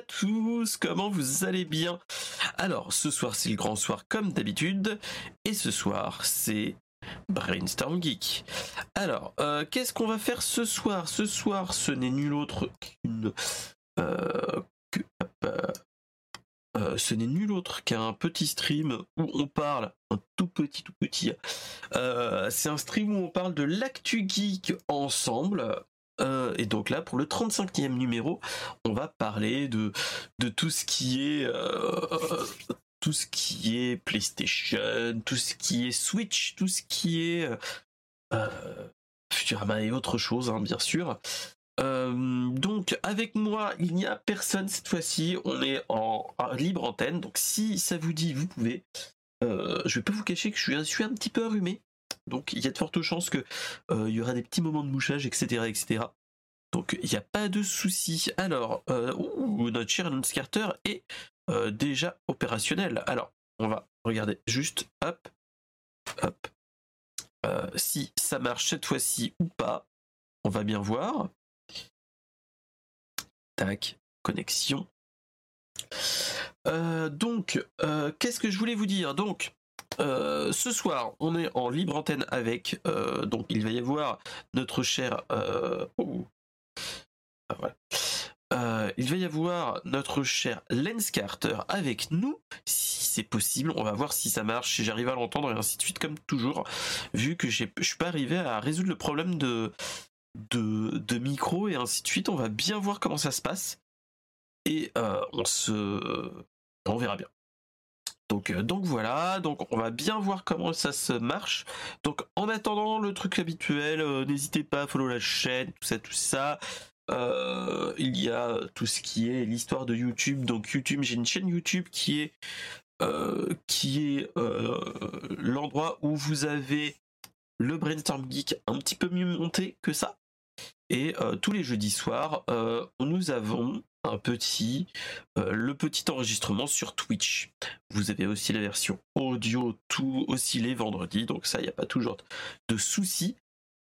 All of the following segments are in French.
Tous, comment vous allez bien? Alors, ce soir c'est le grand soir comme d'habitude, et ce soir c'est Brainstorm Geek. Alors, euh, qu'est-ce qu'on va faire ce soir? Ce soir, ce n'est nul autre qu'une... Euh, euh, ce n'est nul autre qu'un petit stream où on parle, un tout petit, tout petit. c'est un stream où on parle de l'actu geek ensemble. Euh, et donc là, pour le 35e numéro, on va parler de, de tout ce qui est euh, tout ce qui est PlayStation, tout ce qui est Switch, tout ce qui est euh, Futurama et autre chose, hein, bien sûr. donc avec moi, il n'y a personne cette fois-ci. On est en, libre antenne. Donc si ça vous dit, vous pouvez. je vais pas vous cacher que je suis, je suis un petit peu arrumé. Donc il y a de fortes chances que euh, y aura des petits moments de mouchage, etc. etc. Donc il n'y a pas de souci. Alors, euh, notre cher Lance Carter est euh, déjà opérationnel. Alors, on va regarder juste, hop, si ça marche cette fois-ci ou pas. On va bien voir. Tac, connexion. donc, qu'est-ce que je voulais vous dire? Euh, ce soir, on est en libre antenne avec, euh, donc il va y avoir notre cher. Euh, oh, il va y avoir notre cher Lens Carter avec nous, si c'est possible. On va voir si ça marche, si j'arrive à l'entendre et ainsi de suite, comme toujours. Vu que je suis pas arrivé à résoudre le problème de, de, de, micro et ainsi de suite, on va bien voir comment ça se passe. Et on se. On verra bien. Euh, donc, voilà, donc on va bien voir comment ça se marche. Donc en attendant le truc habituel, euh, n'hésitez pas à follow la chaîne, tout ça, tout ça. Euh, il y a tout ce qui est l'histoire de YouTube. Donc YouTube, j'ai une chaîne YouTube qui est qui est l'endroit où vous avez le brainstorm geek un petit peu mieux monté que ça. Et tous les jeudis soirs, nous avons un petit, euh, le petit enregistrement sur Twitch. Vous avez aussi la version audio, tout aussi les vendredis, donc ça, il n'y a pas toujours de soucis.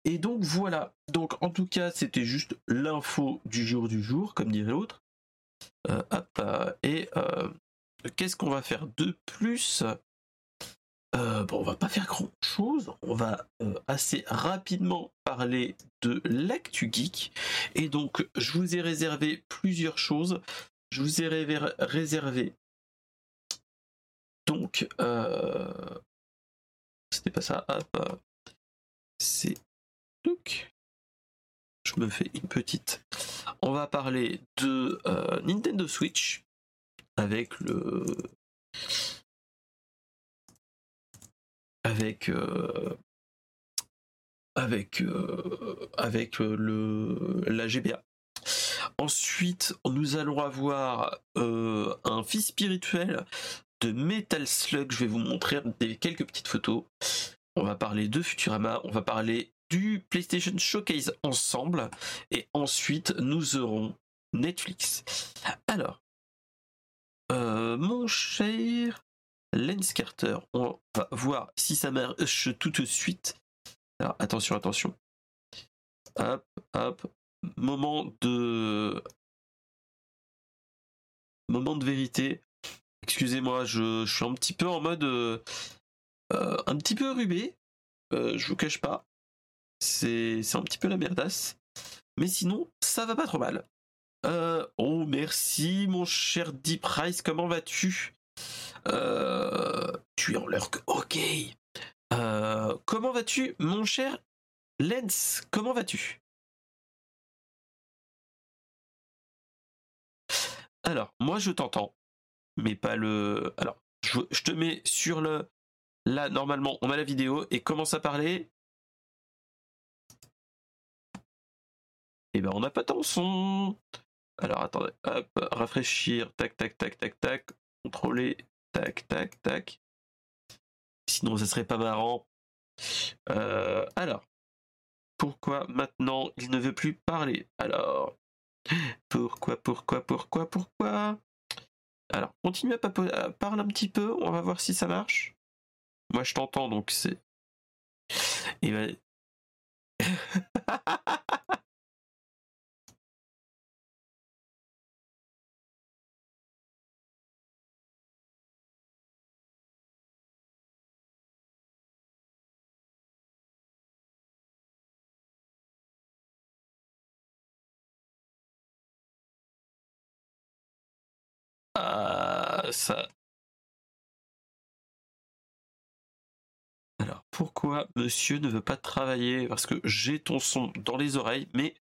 Et donc voilà, donc en tout cas, c'était juste l'info du jour du jour, comme dirait l'autre. Euh, euh, et qu'est-ce qu'on va faire de plus? Euh, bon, on va pas faire grand chose, on va euh, assez rapidement parler de l'actu geek. Et donc, je vous ai réservé plusieurs choses. Je vous ai réservé. Donc, euh, c'était pas ça. Hop, c'est. Je me fais une petite. On va parler de Nintendo Switch avec le avec euh, avec euh, avec euh, le la GBA. Ensuite, nous allons avoir un fils spirituel de Metal Slug. Je vais vous montrer quelques petites photos. On va parler de Futurama, on va parler du PlayStation Showcase ensemble, et ensuite nous aurons Netflix. Alors, mon cher Lens Carter. On va voir si ça marche tout de suite. Attention, attention. Hop, hop. Moment de. Moment de vérité. Excusez-moi, je, suis un petit peu en mode. Euh, euh, un petit peu rubé. Euh, je vous cache pas. C'est un petit peu la merdasse. Mais sinon, ça va pas trop mal. oh, merci, mon cher Deep Price. Comment vas-tu? Tu es en leur... Ok. Euh, comment vas-tu, mon cher Lens Comment vas-tu? Alors, moi je t'entends, mais pas le... Alors, je, te mets sur le... Là, normalement, on a la vidéo et commence à parler. Et eh ben, on n'a pas tant son. Alors, attendez, hop, rafraîchir, tac, tac, tac, tac, tac, contrôler, Tac, tac, tac. Sinon, ça serait pas marrant. Euh, alors, pourquoi maintenant il ne veut plus parler? Alors, pourquoi, pourquoi, pourquoi, pourquoi? Alors, continue à, parler un petit peu, on va voir si ça marche. Moi, je t'entends, donc c'est... Il va... Alors, pourquoi monsieur ne veut pas travailler? Parce que j'ai ton son dans les oreilles, mais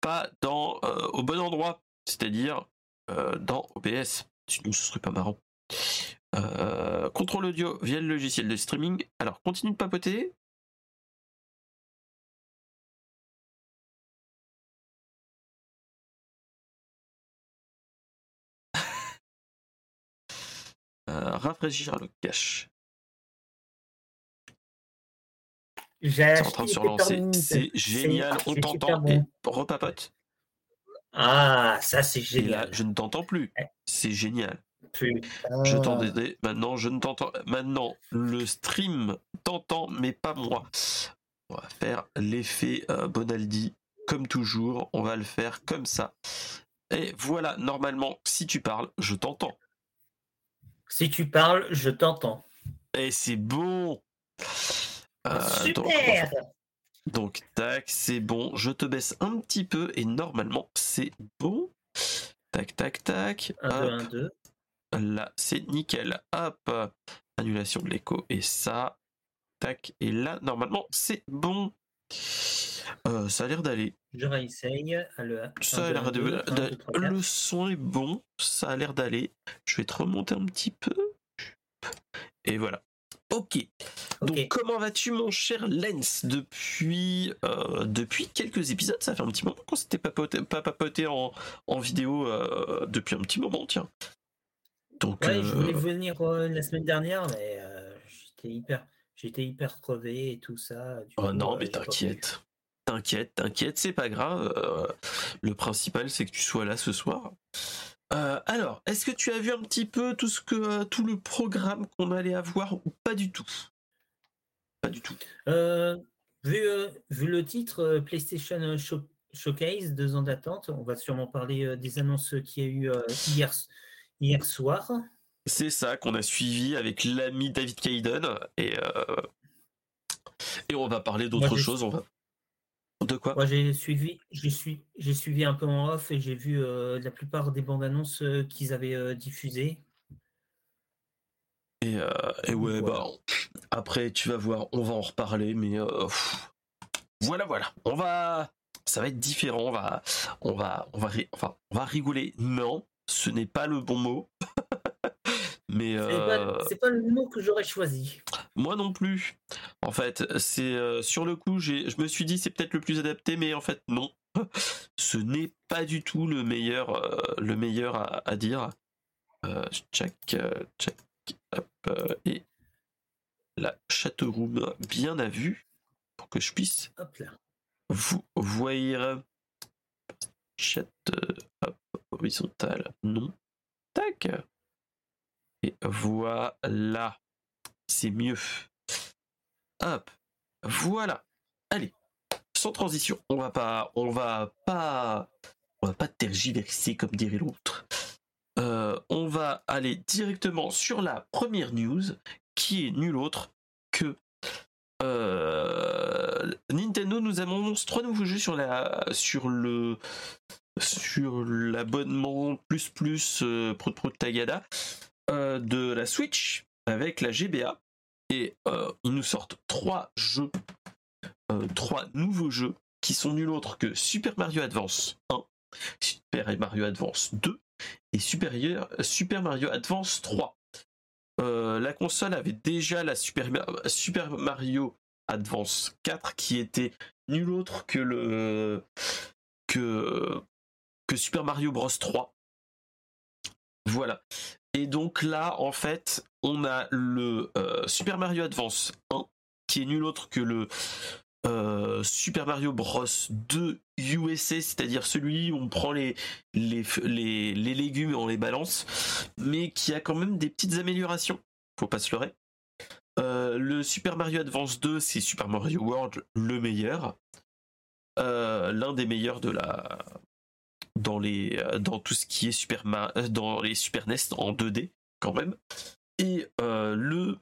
pas dans euh, au bon endroit, c'est-à-dire euh, dans OBS. Sinon, ce serait pas marrant. Euh, contrôle audio via le logiciel de streaming. Alors, continue de papoter. Rafraîchir le cache. C'est en train de. C'est génial. On t'entend et repapote. Ah, ça c'est Et là, génial. je ne t'entends plus. C'est génial. Putain. Je t'entendais. Maintenant, je ne t'entends. Maintenant, le stream t'entend, mais pas moi. On va faire l'effet euh, Bonaldi, comme toujours. On va le faire comme ça. Et voilà, normalement, si tu parles, je t'entends. Si tu parles, je t'entends. Et c'est bon. Euh, Super. Donc, tac, c'est bon. Je te baisse un petit peu et normalement, c'est bon. Tac, tac, tac. 1, 2, Hop. 1, 2. Là, c'est nickel. Hop. Annulation de l'écho et ça. Tac. Et là, normalement, c'est bon. Euh, ça a l'air d'aller. Je réessaye. Le, Ça a l'air de- de- Le son est bon. Ça a l'air d'aller. Je vais te remonter un petit peu. Et voilà. Ok. Donc comment vas-tu mon cher Lens? Depuis euh, depuis quelques épisodes Ça fait un petit moment qu'on s'était papoté, pas papoté en, en vidéo euh, depuis un petit moment tiens. Donc Ouais, je voulais euh, venir euh, la semaine dernière, mais euh, j'étais hyper, j'étais hyper crevé et tout ça. du oh coup, non euh, mais t'inquiète, t'inquiète, t'inquiète, c'est pas grave. euh, le principal c'est que tu sois là ce soir. Euh, alors, est-ce que tu as vu un petit peu tout ce que euh, tout le programme qu'on allait avoir ou pas du tout? Pas du tout. Vu, vu le titre PlayStation Show- Showcase, deux ans d'attente, on va sûrement parler des annonces qu'il y a eu hier, hier soir. C'est ça qu'on a suivi avec l'ami David Caiden et euh, et on va parler d'autre Moi, j'ai- chose. On va de quoi? Moi, j'ai suivi, j'ai suivi, j'ai suivi un peu en off et j'ai vu euh, la plupart des bandes annonces euh, qu'ils avaient euh, diffusées. Et, et ouais Voilà. bah après tu vas voir, on va en reparler, mais voilà voilà, on va ça va être différent, on va on va on va ri- enfin on va rigoler. Non, ce n'est pas le bon mot. mais C'est euh, pas, c'est pas le mot que j'aurais choisi. Moi non plus. En fait, c'est euh, sur le coup, je me suis dit c'est peut-être le plus adapté, mais en fait non. Ce n'est pas du tout le meilleur, euh, le meilleur à, à dire. Check, check, hop, et la chatroom bien à vue pour que je puisse Hop là. vous voir. Chat, hop, horizontal, non. Tac. Et voilà. C'est mieux. Hop. Voilà. Allez. Sans transition. On va pas, on va pas, on va pas tergiverser comme dirait l'autre. Euh, on va aller directement sur la première news qui est nulle autre que euh, Nintendo nous annonce trois nouveaux jeux sur la sur le sur l'abonnement plus plus euh, Prout Prout Tagada euh, de la Switch avec la GBA et euh, ils nous sortent trois jeux euh, trois nouveaux jeux qui sont nul autre que Super Mario Advance 1 Super Mario Advance 2 et Super Mario Advance 3 euh, la console avait déjà la Super, Ma- Super Mario Advance 4 qui était nul autre que le que Super Mario Bros 3. Voilà. Et donc là, en fait, on a le euh, Super Mario Advance 1 qui est nul autre que le euh, Super Mario Bros 2 USA, c'est-à-dire celui où on prend les, les, les, légumes et on les balance, mais qui a quand même des petites améliorations. Faut pas se leurrer. Euh, le Super Mario Advance 2, c'est Super Mario World, le meilleur. L'un des meilleurs de la. Dans, les, euh, dans tout ce qui est Super Ma- euh, dans les Super NES en 2D, quand même. Et euh, le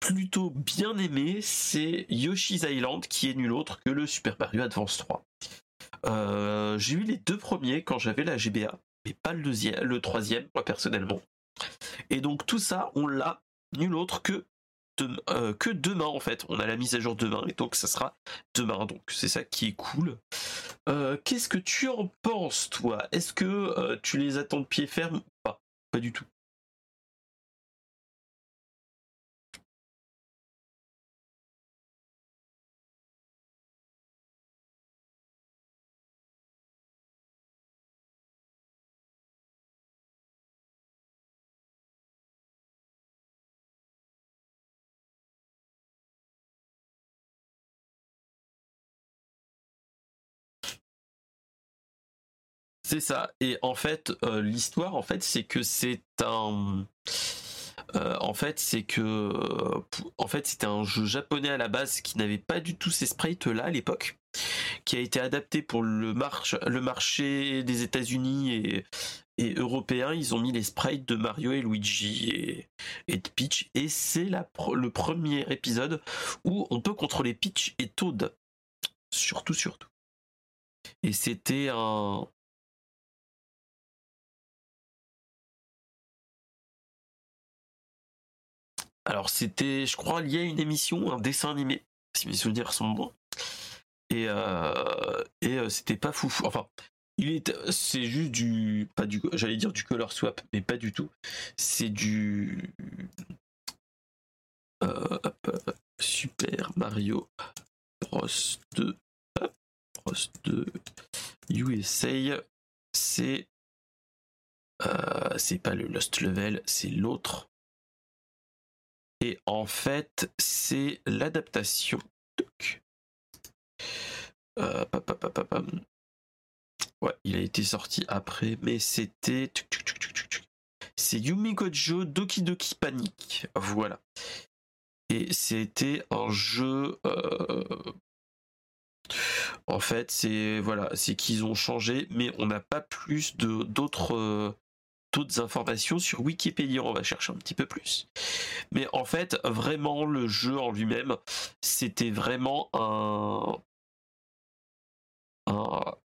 plutôt bien aimé, c'est Yoshi's Island, qui est nul autre que le Super Mario Advance 3. Euh, J'ai eu les deux premiers quand j'avais la GBA. mais pas le deuxième, le troisième, moi personnellement. Et donc tout ça, on l'a nul autre que euh, que demain en fait. On a la mise à jour demain et donc ça sera demain. Donc c'est ça qui est cool. Euh, qu'est-ce que tu en penses toi? Est-ce que euh, tu les attends de pied ferme pas? Pas du tout. C'est ça. Et en fait, euh, l'histoire, en fait, c'est que c'est un. Euh, en fait, c'est que, en fait, c'était un jeu japonais à la base qui n'avait pas du tout ces sprites là à l'époque, qui a été adapté pour le, le marché des États-Unis et, et européen. Ils ont mis les sprites de Mario et Luigi et, et de Peach, et c'est le premier épisode où on peut contrôler Peach et Toad, surtout, surtout. Et c'était un, Alors c'était, je crois, lié à une émission, un dessin animé, si mes souvenirs sont bons. Et, euh, et euh, c'était pas fou. Enfin, il est, c'est juste du, pas du, j'allais dire du color swap, mais pas du tout. C'est du euh, Super Mario Bros 2, Bros 2 USA. C'est c'est pas le Lost Level, c'est l'autre. Et en fait, c'est l'adaptation. Euh, ouais, il a été sorti après, mais c'était. C'est Yumi Kojo Doki Doki Panic. Voilà. Et c'était un jeu. Euh, en fait, c'est voilà, c'est qu'ils ont changé, mais on n'a pas plus de d'autres euh, d'autres informations sur Wikipédia, on va chercher un petit peu plus. Mais en fait, vraiment, le jeu en lui-même, c'était vraiment un...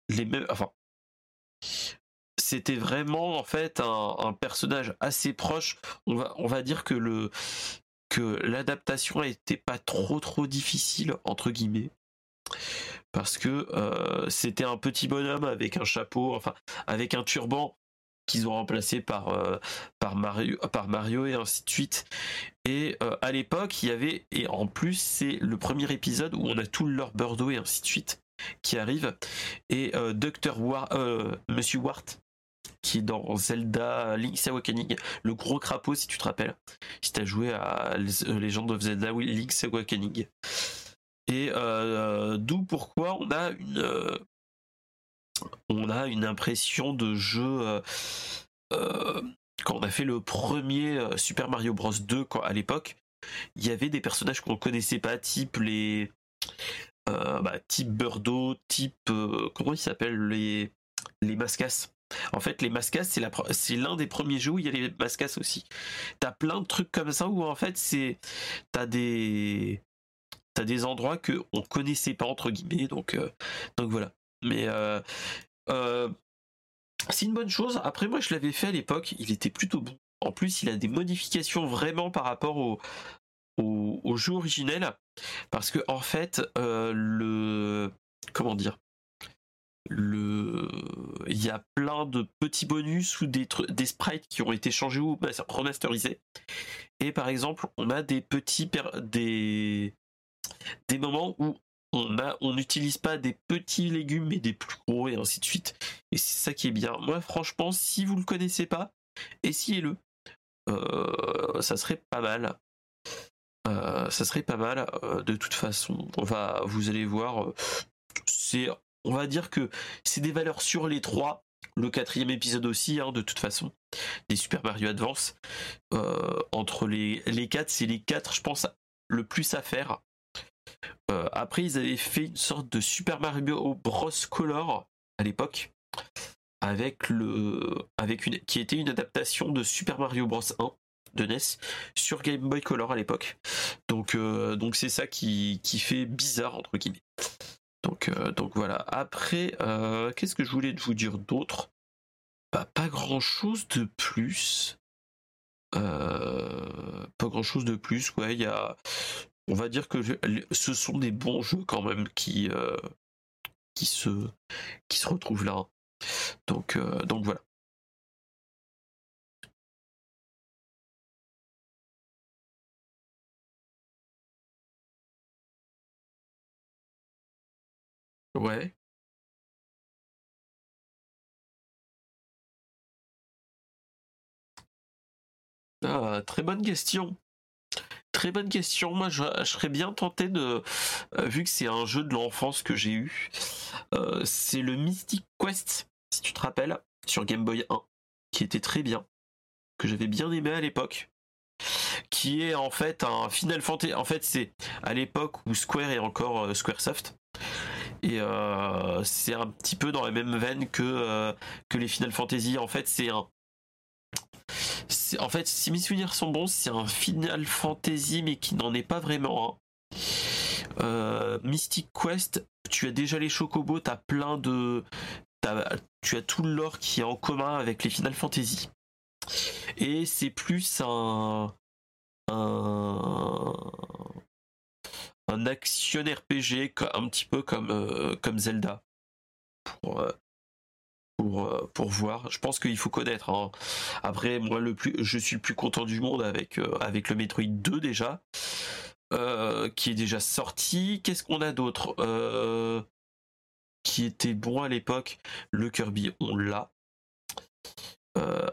les mêmes... Enfin... C'était vraiment en fait un, personnage assez proche. On va, on va dire que le que l'adaptation n'était pas trop trop difficile entre guillemets parce que euh, c'était un petit bonhomme avec un chapeau, enfin avec un turban qu'ils ont remplacé par, euh, par, Mario, par Mario et ainsi de suite. Et euh, à l'époque, il y avait, et en plus, c'est le premier épisode où on a tout leur Bordeaux et ainsi de suite qui arrive. Et euh, Dr. War, Monsieur Wart, qui est dans Zelda Link's Awakening, le gros crapaud, si tu te rappelles, si tu as joué à Legend of Zelda Link's Awakening. Et d'où pourquoi on a une, on a une impression de jeu euh, euh, quand on a fait le premier euh, Super Mario Bros 2 à l'époque il y avait des personnages qu'on connaissait pas type les bah, type Birdo type comment ils s'appellent les les Mascas en fait, les Mascas, c'est, l'un des premiers jeux où il y a les Mascas aussi. T'as plein de trucs comme ça où en fait, c'est t'as des t'as des endroits que on connaissait pas entre guillemets. Donc voilà. Mais euh, euh, c'est une bonne chose. Après, moi, je l'avais fait à l'époque. Il était plutôt bon. En plus, il a des modifications vraiment par rapport au, au, jeu originel. Parce que, en fait, euh, le. Comment dire le il y a plein de petits bonus ou des, des sprites qui ont été changés ou remasterisés et par exemple on a des petits des des moments où on n'utilise pas des petits légumes mais des plus gros et ainsi de suite. Et c'est ça qui est bien. Moi, franchement, si vous le connaissez pas, essayez-le. Euh, ça serait pas mal. Euh, ça serait pas mal. Euh, de toute façon, on va, vous allez voir. c'est, on va dire que c'est des valeurs sur les trois. Le quatrième épisode aussi, hein, de toute façon, des Super Mario Advance. entre les, les quatre, c'est les quatre, je pense, le plus à faire. Euh, après, ils avaient fait une sorte de Super Mario Bros Color à l'époque, avec le, qui était une adaptation de Super Mario Bros 1 de NES sur Game Boy Color à l'époque. Donc, euh, donc c'est ça qui, fait bizarre entre guillemets. Donc, euh, voilà. Après, qu'est-ce que je voulais vous dire d'autre? Bah, pas grand chose de plus. Pas grand chose de plus. On va dire que ce sont des bons jeux quand même qui, euh, qui, se, qui se retrouvent là. Donc, euh, donc voilà. Ouais. Ah, très bonne question. Très bonne question. Moi, je, serais bien tenté de, euh, vu que c'est un jeu de l'enfance que j'ai eu, euh, c'est le Mystic Quest, si tu te rappelles, sur Game Boy 1, qui était très bien, que j'avais bien aimé à l'époque, qui est en fait un Final Fantasy. En fait, c'est à l'époque où Square est encore euh, Squaresoft. Et c'est un petit peu dans la même veine que, que les Final Fantasy. En fait, c'est un, en fait, si mes souvenirs sont bons, c'est un Final Fantasy, mais qui n'en est pas vraiment euh, Mystic Quest, tu as déjà les Chocobos, as plein de. tu as tout le lore qui est en commun avec les Final Fantasy. Et c'est plus un. un. un action RPG, un petit peu comme, euh, Zelda. Euh, pour, euh, pour voir. Je pense qu'il faut connaître. Hein. Après, moi, le plus, je suis le plus content du monde avec, euh, avec le Metroid 2 déjà, euh, qui est déjà sorti. Qu'est-ce qu'on a d'autre Qui était bon à l'époque? Le Kirby, on l'a.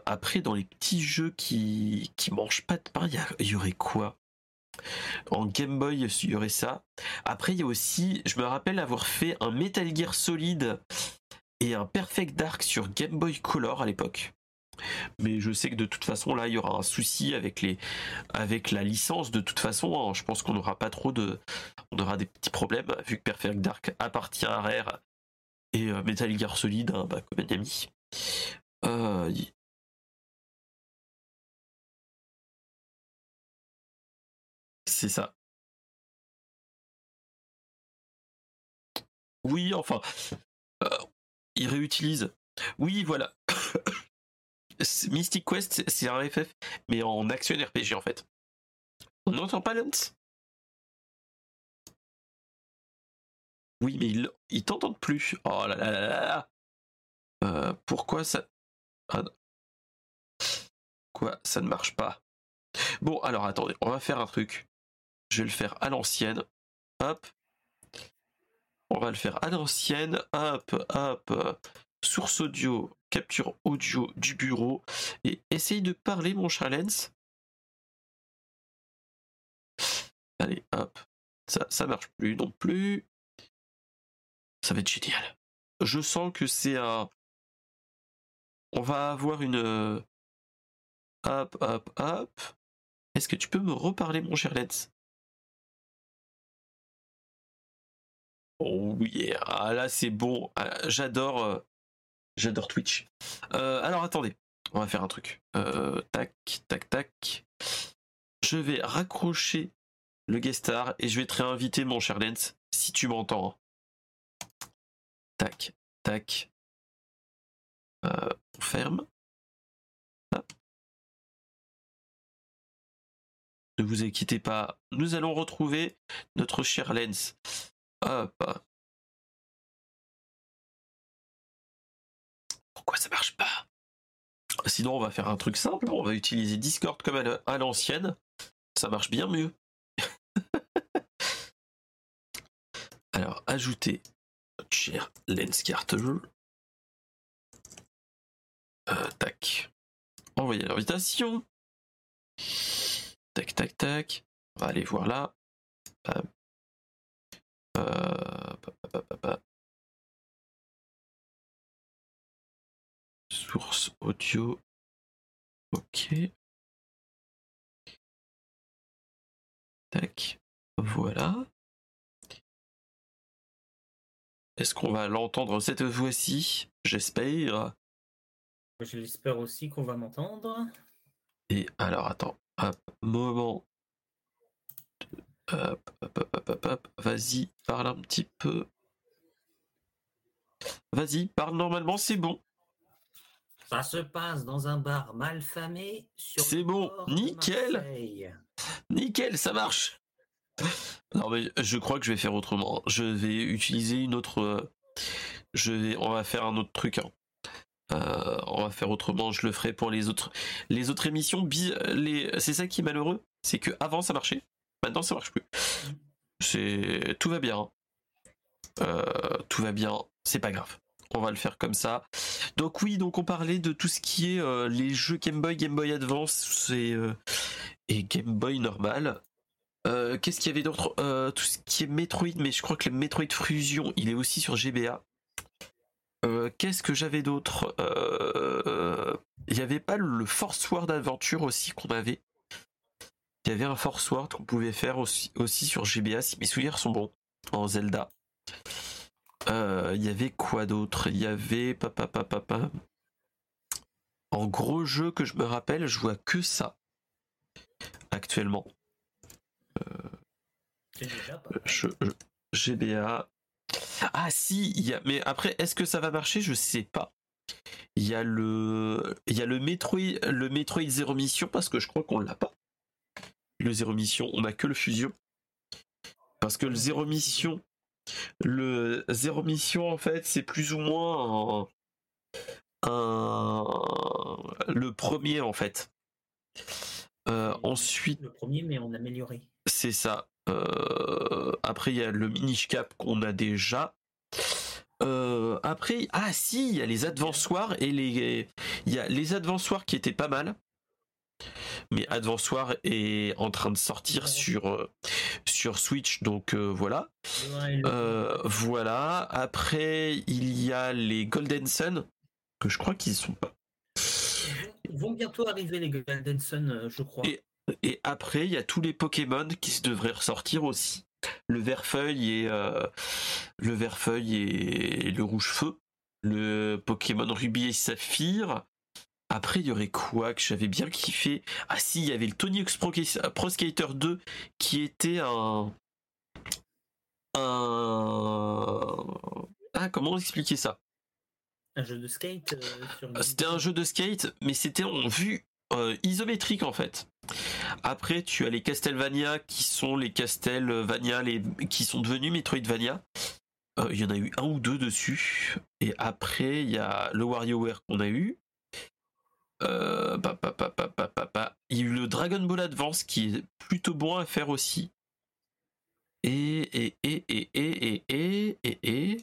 après, dans les petits jeux qui, qui mangent pas de pain, il y, aurait quoi? En Game Boy, il y aurait ça. Après, il y a aussi, je me rappelle avoir fait un Metal Gear Solid et un Perfect Dark sur Game Boy Color à l'époque. Mais je sais que de toute façon, là, il y aura un souci avec, la licence. De toute façon, hein. je pense qu'on n'aura pas trop de. On aura des petits problèmes, vu que Perfect Dark appartient à Rare et euh, Metal Gear Solid, hein, bah, comme un ami. Euh, c'est ça. Oui, enfin, euh, il réutilise. Oui, voilà. Mystic Quest, c'est un FF, mais en action RPG en fait. On n'entend pas Lance? Oui, mais il, il t'entend plus. Oh là là là là. Euh, pourquoi ça. Ah Quoi Ça ne marche pas. Bon, alors attendez, on va faire un truc. Je vais le faire à l'ancienne. Hop. On va le faire à l'ancienne. Hop, hop. Source audio, capture audio du bureau. Et essaye de parler, mon challenge. Allez, hop. Ça, ça marche plus non plus. Ça va être génial. Je sens que c'est un. On va avoir une. Hop, hop, hop. Est-ce que tu peux me reparler, mon cher Lens Oh yeah, ah, là c'est bon. Ah, j'adore, euh, j'adore Twitch. Euh, alors attendez, on va faire un truc. Euh, tac, tac, tac. Je vais raccrocher le guest star et je vais te réinviter mon cher Lens si tu m'entends. Tac, tac. on ferme. Ne vous inquiétez pas, nous allons retrouver notre cher Lens. Hop. Pourquoi ça marche pas? Sinon, on va faire un truc simple. On va utiliser Discord comme à l'ancienne. Ça marche bien mieux. Alors, ajouter cher Lenscarter. Euh, tac. Envoyer l'invitation. Tac, tac, tac. On va aller voir là. Euh, Source audio. Ok. Tac. Voilà. Est-ce qu'on va l'entendre cette fois-ci? J'espère. J'espère aussi qu'on va m'entendre. Et alors, attends. Hop, moment Hop, hop, hop, hop, hop, Vas-y, parle un petit peu. Vas-y, parle normalement, c'est bon. Ça se passe dans un bar mal famé. C'est bon, nickel. Nickel, ça marche. Non mais je crois que je vais faire autrement. Je vais utiliser une autre. Euh, je vais, on va faire un autre truc. Hein. Euh, on va faire autrement. Je le ferai pour les autres, les autres émissions. Les, c'est ça qui est malheureux, c'est que avant ça marchait, maintenant ça marche plus. C'est tout va bien. Euh, tout va bien. C'est pas grave. On va le faire comme ça. Donc oui, donc on parlait de tout ce qui est les jeux Game Boy, Game Boy Advance et, et Game Boy normal. Euh, qu'est-ce qu'il y avait d'autre? Euh, Tout ce qui est Metroid, mais je crois que le Metroid Fusion, il est aussi sur GBA. Euh, qu'est-ce que j'avais d'autre? Il n'y avait pas le Force Word Adventure aussi qu'on avait. Il y avait un Force Word qu'on pouvait faire aussi, aussi, sur GBA si mes souvenirs sont bons en Zelda. Il y avait quoi d'autre? Il y avait papa papa papa. En gros jeu que je me rappelle, je vois que ça actuellement. Je, GBA. Ah si, il y a, mais après, est-ce que ça va marcher? Je sais pas. Il y a le, il y a le Metroid, le Metroid Zero Mission parce que je crois qu'on l'a pas. Le Zero Mission, on a que le Fusion. Parce que le Zero Mission, le Zero Mission en fait, c'est plus ou moins un, le premier en fait. Euh, ensuite, le premier, mais on a amélioré. C'est ça. Euh, après, il y a le mini-cap qu'on a déjà. Euh, après, ah si, il y a les advansoirs et les, il y a les advansoirs qui étaient pas mal. Mais Advansoir est en train de sortir sur euh, sur Switch, donc voilà. voilà. Après, il y a les Golden Sun que je crois qu'ils sont pas. Ils vont bientôt arriver les Golden Sun, je crois. Et après, il y a tous les Pokémon qui devraient ressortir aussi. Le vert-feuille et euh, le vert-feuille et le rouge-feu. Le Pokémon Ruby et Saphir. Après, il y aurait quoi que j'avais bien kiffé Ah si, il y avait le Tony Hawk's Pro, Skater 2 qui était un... Un... Ah, comment expliquer ça? Un jeu de skate euh, C'était un jeu de skate, mais c'était en vue euh, isométrique en fait. Après, tu as les Castlevania qui sont les Castlevania les, qui sont devenus Metroidvania. Euh, il y en a eu un ou deux dessus. Et après, il y a le WarioWare qu'on a eu. Euh, il y a eu le Dragon Ball Advance qui est plutôt bon à faire aussi. Et, et, et, et, et, et, et, et,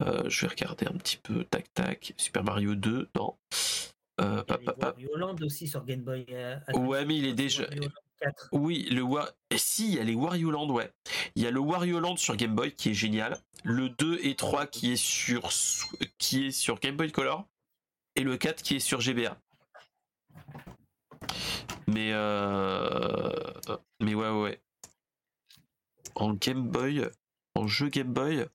je vais regarder un petit peu. Tac, tac. Super Mario 2, non. Euh, Wario Land aussi sur Game Boy. Euh, ouais, mais il est déjà. Oui, le Wa... si, il y a les Wario Land, ouais. Il y a le Wario Land sur Game Boy qui est génial. Le 2 et 3 qui est sur qui est sur Game Boy Color et le 4 qui est sur GBA. Mais euh... mais ouais ouais. En Game Boy, en jeu Game Boy,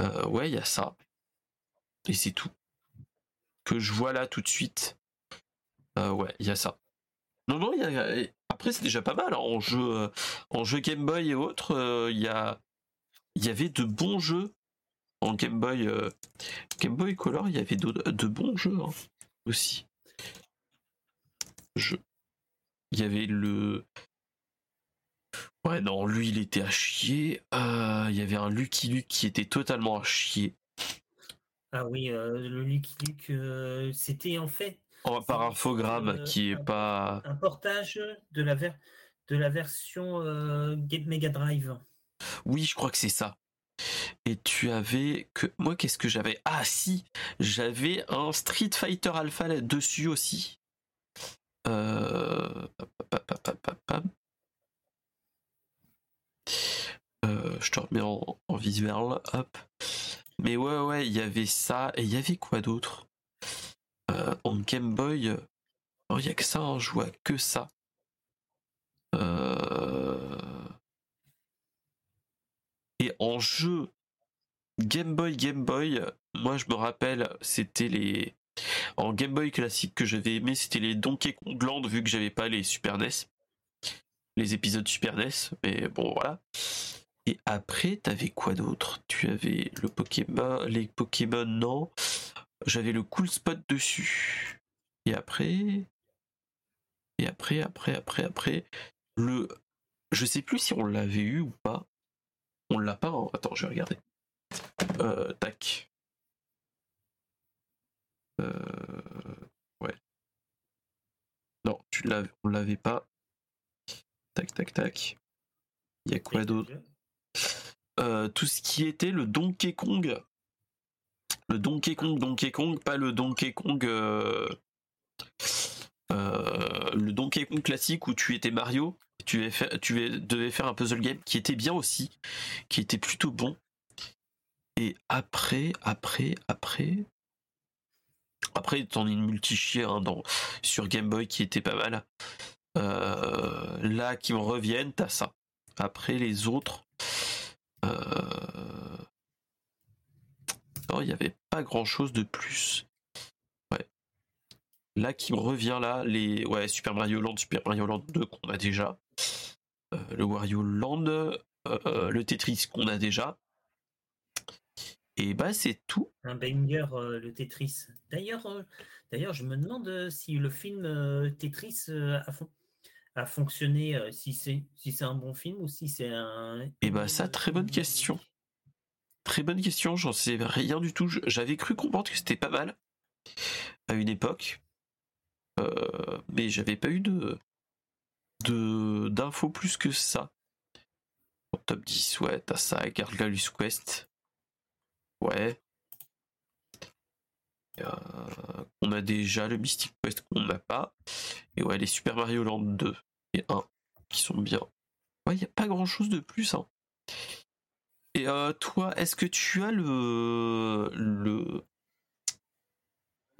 euh, ouais, il y a ça. Et c'est tout que je vois là tout de suite. Euh, ouais, il y a ça. Non, non, y a... après c'est déjà pas mal. Hein. En jeu, euh, en jeu Game Boy et autres, il y a, il y avait de bons jeux en Game Boy, Game Boy Color. Il y avait de, bons jeux hein, aussi. Je... Il y avait le. Ouais, non, lui il était à chier. Il y avait un Lucky Luke qui était totalement à chier. Ah oui, euh, le Lucky Luke, euh, c'était en fait. par infogramme euh, qui est pas. Un portage de la, de la version Game Mega Drive. Oui, je crois que c'est ça. Et tu avais que moi qu'est-ce que j'avais? Ah si, j'avais un Street Fighter Alpha dessus aussi. je te remets en, en visuel. Hop. Mais ouais, ouais, il y avait ça. Et il y avait quoi d'autre? Euh, En Game Boy, oh, il n'y a que ça, hein, je vois que ça. Euh, et en jeu Game Boy, Game Boy, moi je me rappelle, c'était les. En Game Boy classique que j'avais aimé, c'était les Donkey Kong Land, vu que j'avais pas les Super NES. Les épisodes Super NES, mais bon voilà. Et après, t'avais quoi d'autre? Tu avais le Pokémon, les Pokémon, non j'avais le cool spot dessus. Et après, et après, après, après, après, le, je sais plus si on l'avait eu ou pas. On l'a pas. hein. Attends, je vais regarder. Euh, tac. Euh, ouais. Non, tu l'avais, on l'avait pas. Tac, tac, tac. Il y a quoi d'autre Euh, Tout ce qui était le Donkey Kong. Le Donkey Kong, Donkey Kong, pas le Donkey Kong. euh, euh, le Donkey Kong classique où tu étais Mario, tu, devais faire, tu devais faire un puzzle game qui était bien aussi, qui était plutôt bon. Et après, après, après. Après, t'en as une multi hein, dans, sur Game Boy qui était pas mal. Euh, là, qui me reviennent, t'as ça. Après, les autres. euh, Non, il n'y avait pas grand chose de plus. Ouais. Là, qui me revient là, les. Ouais, Super Mario Land, Super Mario Land 2 qu'on a déjà. Euh, le Wario Land, le Tetris qu'on a déjà. Et bah, c'est tout. Un banger, euh, le Tetris. D'ailleurs, euh, d'ailleurs, je me demande euh, si le film euh, Tetris a, fon- a fonctionné, si c'est si c'est un bon film ou si c'est un. Et bah, ça, très bonne question. Très bonne question, j'en sais rien du tout. J'avais cru comprendre que c'était pas mal à une époque, mais j'avais pas eu de de d'infos plus que ça. Top 10, ouais, t'as ça, Gargalus Quest. Ouais. Euh, on a déjà le Mystic Quest qu'on n'a pas. Et ouais, les Super Mario Land 2 et 1 qui sont bien. Ouais, il n'y a pas grand chose de plus. Hein. Et euh, toi, est-ce que tu as le le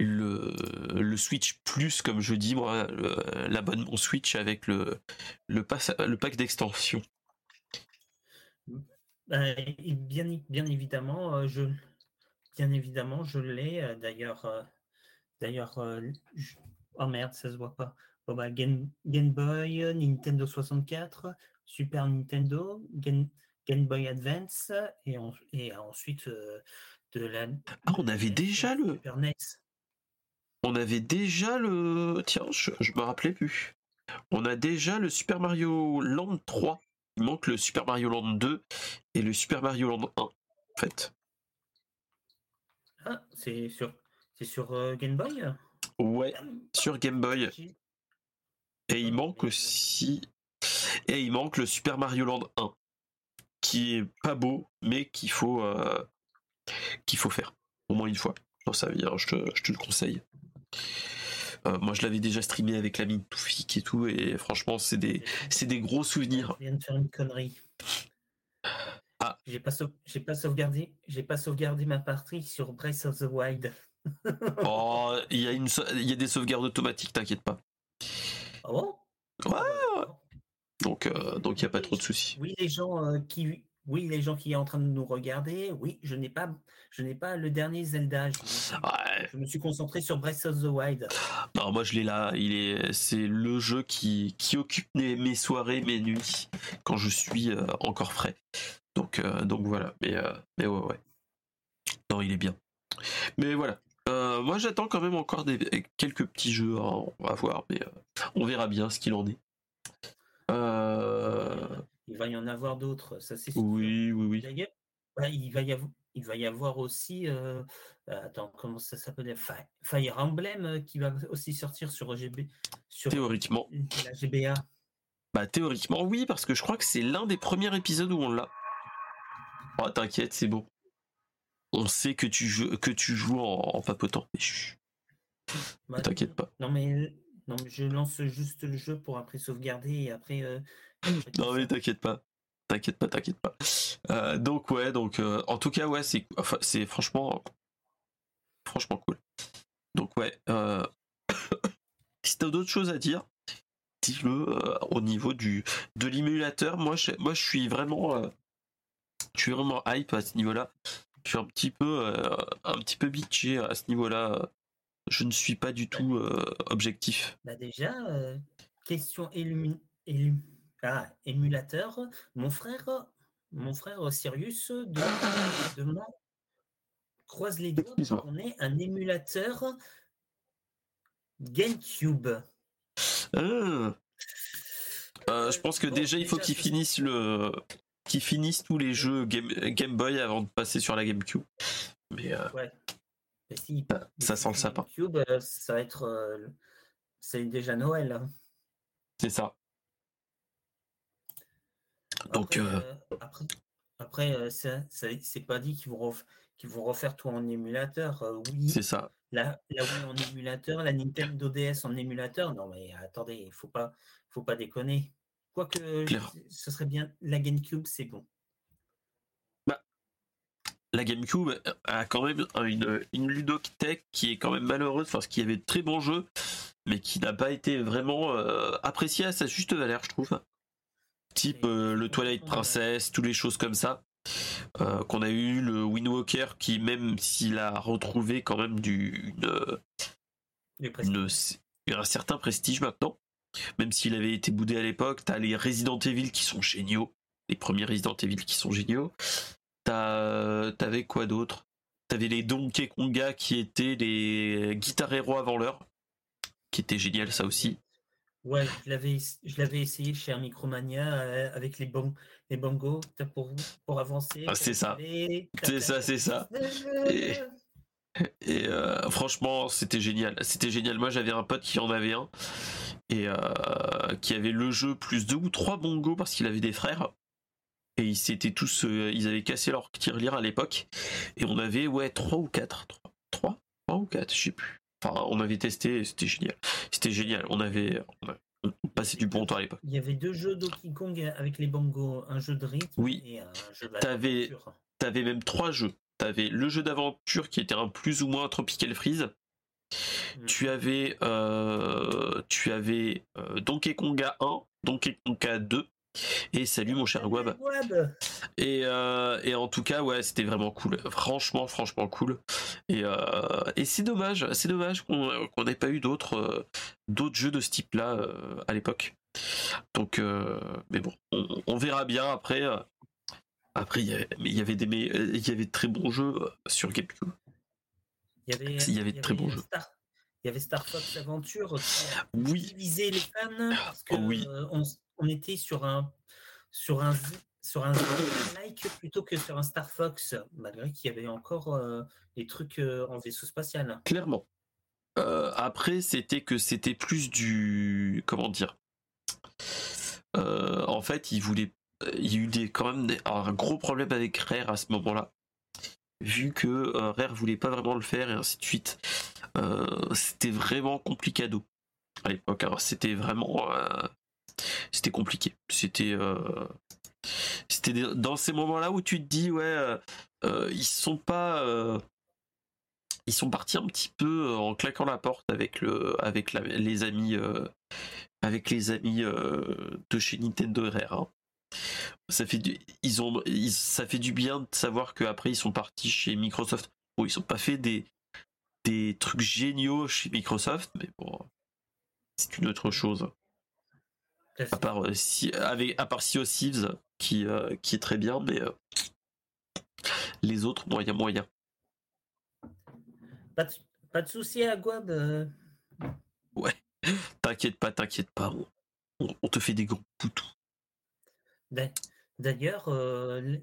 le, Switch Plus, comme je dis moi, l'abonnement Switch avec le le, pack d'extension? Et bien, bien évidemment, je, bien évidemment, je l'ai. D'ailleurs, d'ailleurs, je- oh merde, ça se voit pas. Bon, bah, Game, Game Boy, Nintendo 64, Super Nintendo, Game, Game Boy Advance et, en- et ensuite euh, de la. Ah, on avait déjà le- Super NES. On avait déjà le. Tiens, je, je me rappelais plus. On a déjà le Super Mario Land 3. Il manque le Super Mario Land 2 et le Super Mario Land 1, en fait. Ah, c'est sur, c'est sur euh, Game Boy? Ouais, sur Game Boy. Et il manque aussi. Et il manque le Super Mario Land 1. Qui est pas beau, mais qu'il faut. euh, qu'il faut faire. Au moins une fois dans sa vie. hein, je, te, je te le conseille. Euh, moi, je l'avais déjà streamé avec la mine Toufik et tout, et franchement, c'est des, c'est des gros souvenirs. Je viens de faire une connerie. Ah. J'ai pas, sau- j'ai pas sauvegardé, j'ai pas sauvegardé ma partie sur Breath of the Wild. Oh, il y, a une il y a des sauvegardes automatiques, t'inquiète pas. Ah bon? Ouais. Donc, euh, donc il n'y a pas trop de soucis. Oui, les gens euh, qui, oui, les gens qui sont en train de nous regarder, oui, je n'ai pas, je n'ai pas le dernier Zelda. Je me suis, Ouais. je me suis concentré sur Breath of the Wild. Non, moi je l'ai là. Il est, c'est le jeu qui, qui occupe mes, mes soirées, mes nuits quand je suis euh, encore frais. Donc, euh, donc voilà. Mais, euh, mais ouais, ouais. Non, il est bien. Mais voilà. Euh, moi j'attends quand même encore des, quelques petits jeux. hein, on va voir, mais euh, on verra bien ce qu'il en est. Euh, Il va y en avoir d'autres, ça c'est sûr. oui, oui, oui. D'ailleurs, il va y avoir, il va y avoir aussi, euh, attends, comment ça s'appelle, Fi- Fire Emblem euh, qui va aussi sortir sur GB, sur Théoriquement. la GBA. Bah théoriquement oui, parce que je crois que c'est l'un des premiers épisodes où on l'a. Oh, t'inquiète, c'est bon. On sait que tu joues, que tu joues en, en papotant. Ouais. t'inquiète pas. Non mais, non mais je lance juste le jeu pour après sauvegarder et après. euh, Non mais t'inquiète pas. T'inquiète pas, t'inquiète pas. Euh, donc ouais, donc euh, en tout cas ouais, c'est enfin, c'est franchement franchement cool. Donc ouais, euh, si t'as d'autres choses à dire, dis-le au niveau du de l'émulateur. Moi je, moi je suis vraiment je suis vraiment hype à ce niveau-là. Je suis un petit peu un petit peu bitché à ce niveau-là. Je ne suis pas du tout objectif. Bah déjà, question élu- élu- ah, émulateur. Mon frère, mon frère Sirius demande, demande croise les doigts pour qu'on ait un émulateur GameCube. Ah. Euh, je pense que déjà, il faut qu'ils finissent le, qu'ils finissent tous les jeux Game, Boy avant de passer sur la GameCube. Mais, euh, ouais. ça, sent le sapin. GameCube, euh, ça va être, c'est déjà Noël. Hein. C'est ça. Donc après, après, c'est pas dit qu'ils vont, vont refaire tout en émulateur. oui. C'est ça. La, la Wii en émulateur, la Nintendo DS en émulateur. Non mais attendez, il faut pas, faut pas déconner. Quoique ce serait bien, la GameCube, c'est bon. Bah, la GameCube a quand même une, une Ludotech qui est quand même malheureuse parce qu'il y avait de très bons jeux, mais qui n'a pas été vraiment euh, apprécié à sa juste valeur, je trouve. Type euh, le Twilight Princess, toutes les choses comme ça. Euh, qu'on a eu le Wind Walker qui même s'il a retrouvé quand même du un certain prestige maintenant même s'il avait été boudé à l'époque, t'as les Resident Evil qui sont géniaux, les premiers Resident Evil qui sont géniaux. T'avais quoi d'autre? T'avais les Donkey Konga qui étaient les Guitar Hero avant l'heure, qui était génial ça aussi. Ouais, je l'avais, je l'avais essayé chez Micromania euh, avec les, bong, les bongos pour, pour avancer. Ah, c'est ça. C'est ça, c'est ça. Et, et euh, franchement, c'était génial. C'était génial. Moi, j'avais un pote qui en avait un et euh, qui avait le jeu plus deux ou trois bongos parce qu'il avait des frères et ils s'étaient tous euh, ils avaient cassé leur tirelire à l'époque et on avait ouais trois ou quatre trois trois ou quatre je sais plus enfin on avait testé c'était génial. C'était génial. On avait on, passait du bon temps à l'époque. Il y avait deux jeux Donkey Kong avec les bongos un jeu de rythme oui. et un jeu t'avais t'avais même trois jeux. T'avais le jeu d'aventure qui était un plus ou moins Tropical Freeze. Mm. Tu avais, euh, tu avais euh, Donkey Konga 1, Donkey Konga 2 et salut mon cher Wab. Et, euh, et en tout cas, ouais, c'était vraiment cool. Franchement, franchement cool. Et, et c'est dommage, c'est dommage qu'on n'ait pas eu d'autres d'autres jeux de ce type-là à l'époque. Donc, mais bon, on, verra bien après. Après, il y avait des, il y avait de très bons jeux sur GameCube. Il y avait, il y avait de très bons jeux. il y avait Star Fox Adventure qui oui. les fans parce que oui. Euh, on, était sur un sur un sur un plutôt que sur un Star Fox, malgré qu'il y avait encore euh, des trucs euh, en vaisseau spatial. Clairement. après, c'était que c'était plus du comment dire. en fait, il voulait, il y a eu des, quand même un gros problème avec Rare à ce moment-là vu que euh, Rare voulait pas vraiment le faire et ainsi de suite. Euh, c'était vraiment complicado à l'époque. Alors c'était vraiment euh, c'était compliqué. C'était c'était dans ces moments-là où tu te dis ouais ils sont pas ils sont partis un petit peu en claquant la porte avec le avec les amis avec les amis de chez Nintendo Rare. Hein ça fait du, ils ont, ça fait du bien de savoir qu'après ils sont partis chez Microsoft. Ils ont pas fait des, des trucs géniaux chez Microsoft, mais bon, c'est une autre chose. À part, euh, si, avec, à part Sea of Thieves, qui, euh, qui est très bien, mais euh, les autres, moyen, moyen. Pas de, pas de souci à Guab. Ouais, t'inquiète pas, t'inquiète pas, on, on, te fait des gros poutous. D'ailleurs, euh,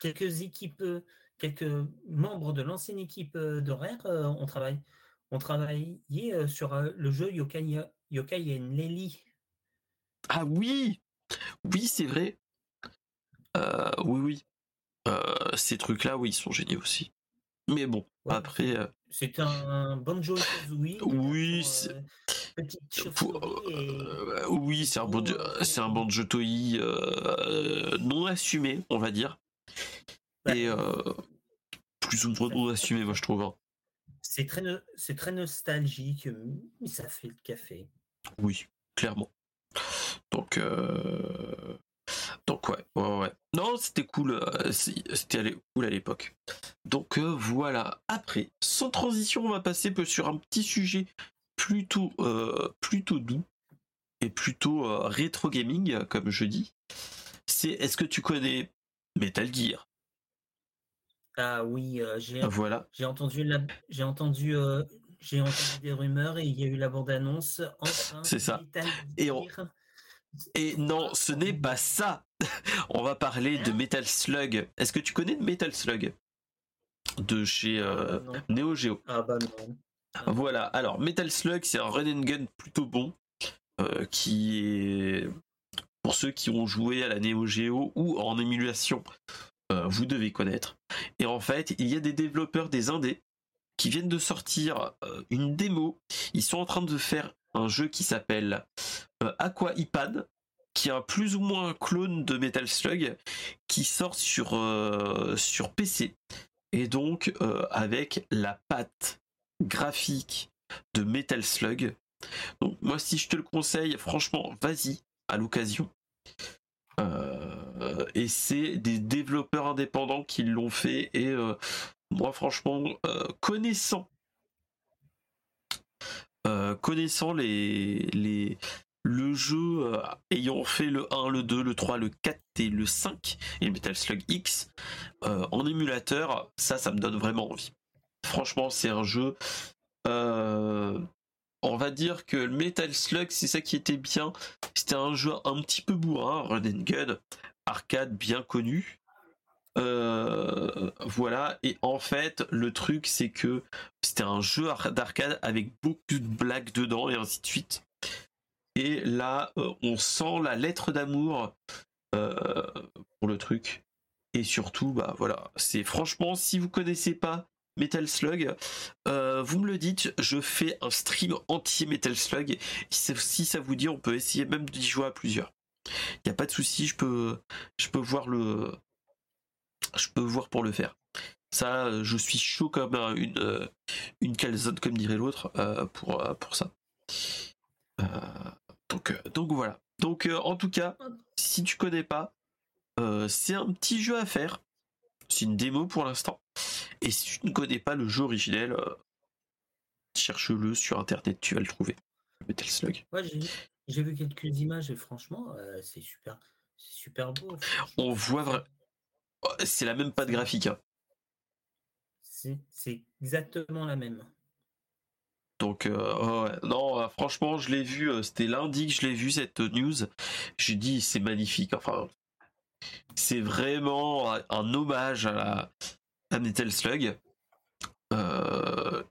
quelques équipes, euh, quelques membres de l'ancienne équipe euh, d'horaire ont, travaillé, ont travaillé sur le jeu Yokai, Yokai Lely. Ah oui Oui, c'est vrai. oui, oui. ces trucs-là, oui, ils sont géniaux aussi. Mais bon, après. C'est un Banjo Oui. Oui. oui, c'est un bon, c'est un Banjo Toei non assumé, on va dire. Et plus ou moins non assumé, moi je trouve. Hein. C'est très, c'est très nostalgique, mais ça fait le café. Oui, clairement. Donc, donc ouais, ouais, ouais. Non, c'était cool. Euh, c'était cool à l'époque. Donc euh, voilà. Après, sans transition, on va passer sur un petit sujet plutôt, euh, plutôt doux et plutôt rétro gaming, comme je dis. C'est est-ce que tu connais Metal Gear? Ah oui, euh, j'ai Voilà. j'ai entendu la j'ai entendu euh, j'ai entendu des rumeurs et il y a eu la bande-annonce. Enfin, C'est ça. Metal Et on- Gear. Et non, ce n'est pas ça. On va parler de Metal Slug. Est-ce que tu connais Metal Slug? De chez euh, non. Neo Geo Ah bah non. Voilà. Alors Metal Slug, c'est un run and gun plutôt bon euh, qui est pour ceux qui ont joué à la Neo Geo ou en émulation, euh, vous devez connaître. Et en fait, il y a des développeurs, des indés, qui viennent de sortir euh, une démo. Ils sont en train de faire un jeu qui s'appelle euh, Aqua Ipan, qui est un plus ou moins clone de Metal Slug, qui sort sur, euh, sur PC. Et donc euh, avec la patte graphique de Metal Slug. Donc moi si je te le conseille, franchement, vas-y à l'occasion. Et c'est des développeurs indépendants qui l'ont fait et moi franchement connaissant connaissant les, les le jeu euh, ayant fait le 1, le 2, le 3, le 4 et le 5 et Metal Slug X euh, en émulateur, ça ça me donne vraiment envie. Franchement, c'est un jeu euh, on va dire que le Metal Slug, c'est ça qui était bien. C'était un jeu un petit peu bourrin, run and gun, arcade bien connu. Euh, voilà, et en fait, le truc, c'est que c'était un jeu ar- d'arcade avec beaucoup de blagues dedans et ainsi de suite. Et là, euh, on sent la lettre d'amour euh, pour le truc. Et surtout, bah voilà, c'est franchement, si vous connaissez pas Metal Slug, vous me le dites, je fais un stream entier Metal Slug. Si si ça vous dit, on peut essayer même d'y jouer à plusieurs. Il n'y a pas de souci, je peux, je peux voir le, je peux voir pour le faire. Ça, je suis chaud comme un- une, euh, une calzone, comme dirait l'autre, euh, pour, euh, pour ça. Donc, donc voilà. Donc en tout cas, si tu connais pas, c'est un petit jeu à faire. C'est une démo pour l'instant. Et si tu ne connais pas le jeu originel, cherche-le sur internet, tu vas le trouver. Metal Slug. Ouais, j'ai vu quelques images et franchement, euh, c'est super, c'est super beau. On voit C'est la même patte graphique. hein. C'est c'est exactement la même. Donc, euh, oh ouais. non, euh, franchement, je l'ai vu, euh, c'était lundi que je l'ai vu cette news. J'ai dit, c'est magnifique. Enfin, c'est vraiment un, hommage à, la, à Metal Slug.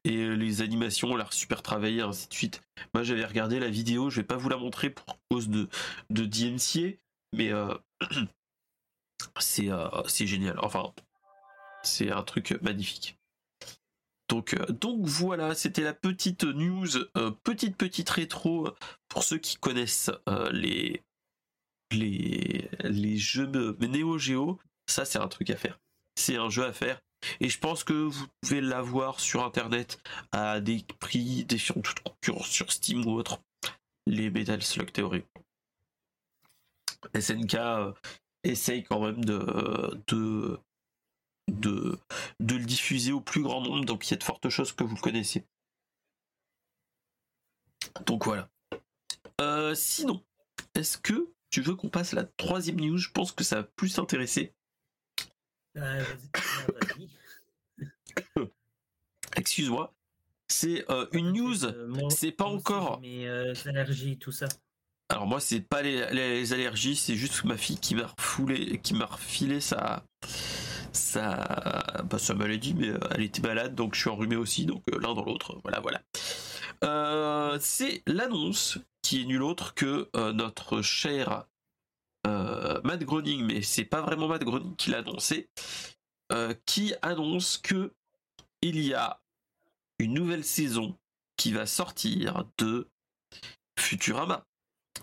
Et les animations ont l'air super travaillées, ainsi de suite. Moi, j'avais regardé la vidéo, je vais pas vous la montrer pour cause de, de DMCA, mais c'est euh, c'est génial. Enfin, c'est un truc magnifique. Donc, euh, donc voilà, c'était la petite news, euh, petite petite rétro pour ceux qui connaissent les, les, les jeux Neo Geo. Ça, c'est un truc à faire. C'est un jeu à faire. Et je pense que vous pouvez l'avoir sur internet à des prix défiant toute concurrence sur Steam ou autre. Les Metal Slug Theory. SNK essaye quand même de, de, de, de le diffuser au plus grand nombre, donc il y a de fortes choses que vous le connaissez. Donc voilà. Euh, sinon, est-ce que tu veux qu'on passe à la troisième news? Je pense que ça va plus t'intéresser. Euh. Excuse-moi. C'est euh, une news. Euh, c'est pas moi aussi, encore- Mes euh, allergies, tout ça. Alors moi, c'est pas les, allergies, c'est juste ma fille qui m'a refoulé, qui m'a refilé sa, sa, pas sa maladie, mais euh, elle était malade, donc je suis enrhumé aussi, donc euh, l'un dans l'autre. Voilà, voilà. Euh, c'est l'annonce qui est nulle autre que notre cher Matt Groening, mais c'est pas vraiment Matt Groening qui l'a annoncé, qui annonce que il y a une nouvelle saison qui va sortir de Futurama.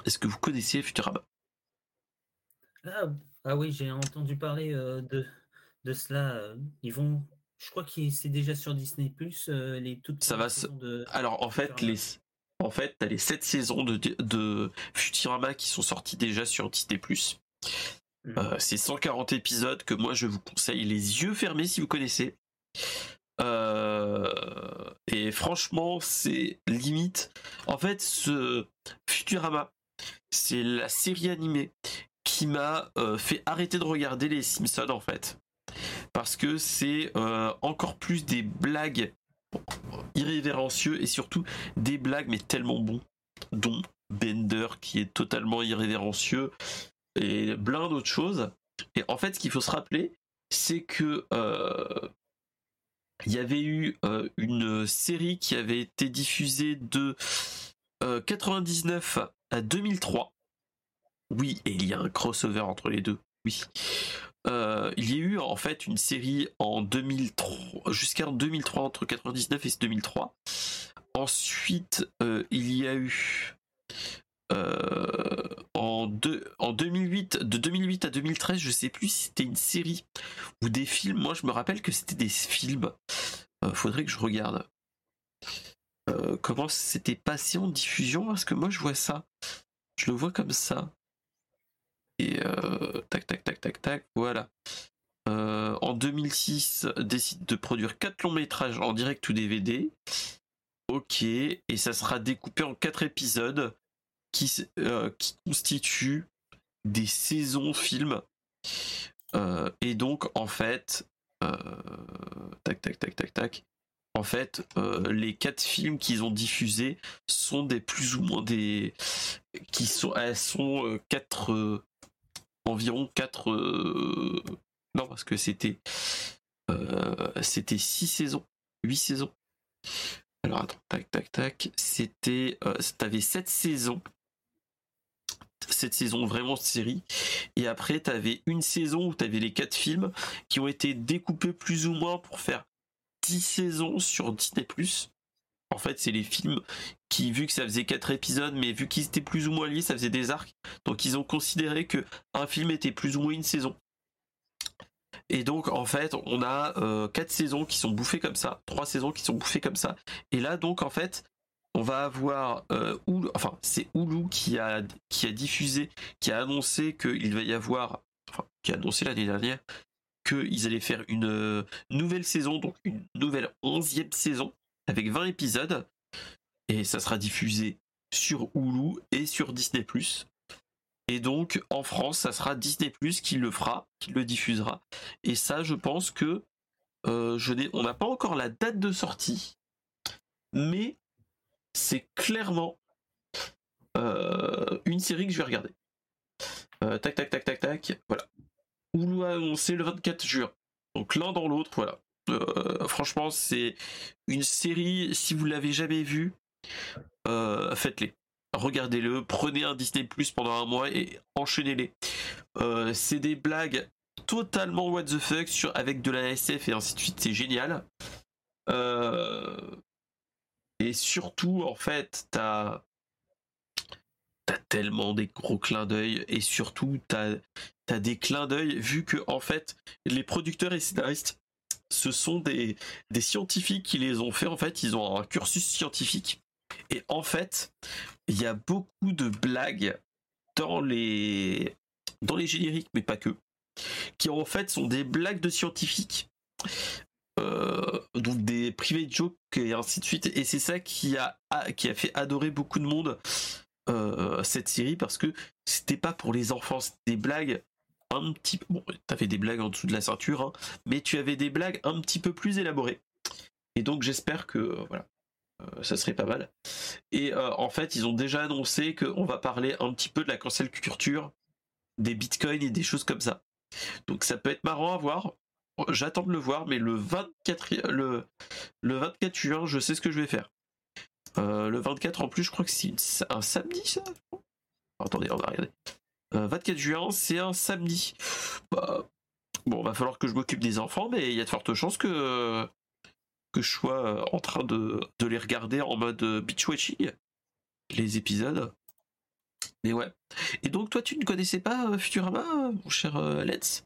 Est-ce que vous connaissiez Futurama? Ah, ah oui, j'ai entendu parler euh, de, de cela. euh, Ils vont, je crois que c'est déjà sur Disney Plus les toutes Ça va se- de. Alors en fait, Futurama. les, en fait, t'as les 7 saisons de, de Futurama qui sont sorties déjà sur Disney+. Euh, c'est 140 épisodes que moi je vous conseille les yeux fermés si vous connaissez. Euh, et franchement, c'est limite. En fait, ce Futurama, c'est la série animée qui m'a euh, fait arrêter de regarder les Simpsons en fait. parce que c'est euh, encore plus des blagues irrévérencieux et surtout des blagues mais tellement bons, dont Bender qui est totalement irrévérencieux et plein d'autres choses. Et en fait, ce qu'il faut se rappeler, c'est que euh, il y avait eu une série qui avait été diffusée de 99 à 2003. Oui, et il y a un crossover entre les deux. Oui. Euh, il y a eu en fait une série en 2003 jusqu'en 2003 entre 99 et 2003. Ensuite, euh, il y a eu euh, en, en 2008, de 2008 à 2013, je sais plus si c'était une série ou des films. Moi, je me rappelle que c'était des films. faudrait que je regarde. Comment c'était passé en diffusion parce que moi je vois ça. Je le vois comme ça. Et euh, tac, tac, tac, tac, tac, voilà. Euh, en 2006, décide de produire 4 longs métrages en direct ou DVD. Ok, et ça sera découpé en 4 épisodes qui, euh, qui constituent des saisons films. et donc, en fait, tac, tac, tac, tac, tac. En fait, les quatre films qu'ils ont diffusés sont des plus ou moins des qui sont elles sont quatre environ 4 euh, non parce que c'était euh, c'était 6 saisons 8 saisons. Alors attends tac tac tac c'était euh, t'avais 7 saisons cette saison vraiment série et après t'avais une saison où t'avais les 4 films qui ont été découpés plus ou moins pour faire 10 saisons sur Disney+. En fait, c'est les films qui, vu que ça faisait quatre épisodes, mais vu qu'ils étaient plus ou moins liés, ça faisait des arcs. Donc ils ont considéré que un film était plus ou moins une saison. Et donc en fait, on a euh, quatre saisons qui sont bouffées comme ça, trois saisons qui sont bouffées comme ça. Et là donc en fait, on va avoir euh, enfin c'est Hulu qui a qui a diffusé, qui a annoncé qu'il va y avoir, enfin qui a annoncé l'année dernière qu'ils allaient faire une euh, nouvelle saison, donc une nouvelle onzième saison avec 20 épisodes et ça sera diffusé sur Hulu et sur Disney+. Et donc en France, ça sera Disney+ qui le fera, qui le diffusera. Et ça, je pense que euh, je on n'a pas encore la date de sortie, mais c'est clairement euh, une série que je vais regarder. Euh, tac tac tac tac tac, voilà. A annoncé le 24 juin. Donc l'un dans l'autre, voilà. franchement, c'est une série, si vous l'avez jamais vue, euh, faites-les. Regardez-le, prenez un Disney Plus pendant un mois et enchaînez-les. Euh, c'est des blagues totalement what the fuck sur, avec de la SF et ainsi de suite, c'est génial. Euh, et surtout, en fait, t'as as tellement des gros clins d'œil et surtout t'as as des clins d'œil vu que en fait les producteurs et scénaristes ce sont des, des scientifiques qui les ont fait en fait ils ont un cursus scientifique et en fait, il y a beaucoup de blagues dans les, dans les génériques, mais pas que, qui en fait sont des blagues de scientifiques. Euh, donc des private jokes et ainsi de suite. Et c'est ça qui a, qui a fait adorer beaucoup de monde euh, cette série parce que c'était pas pour les enfants, c'était des blagues un petit peu. Bon, t'avais des blagues en dessous de la ceinture, hein, mais tu avais des blagues un petit peu plus élaborées. Et donc j'espère que voilà, euh, ça serait pas mal. Et euh, en fait, ils ont déjà annoncé qu'on va parler un petit peu de la cancel culture, des bitcoins et des choses comme ça. Donc ça peut être marrant à voir. J'attends de le voir, mais le 24, le, le 24 juin, je sais ce que je vais faire. Euh, le 24 en plus, je crois que c'est un samedi, ça Attendez, on va regarder. 24 juin, c'est un samedi. Bah, bon, va falloir que je m'occupe des enfants, mais il y a de fortes chances que que je sois euh, en train de, les regarder en mode euh, beach watching, les épisodes. Mais ouais. Et donc, toi, tu ne connaissais pas euh, Futurama, mon cher Let's?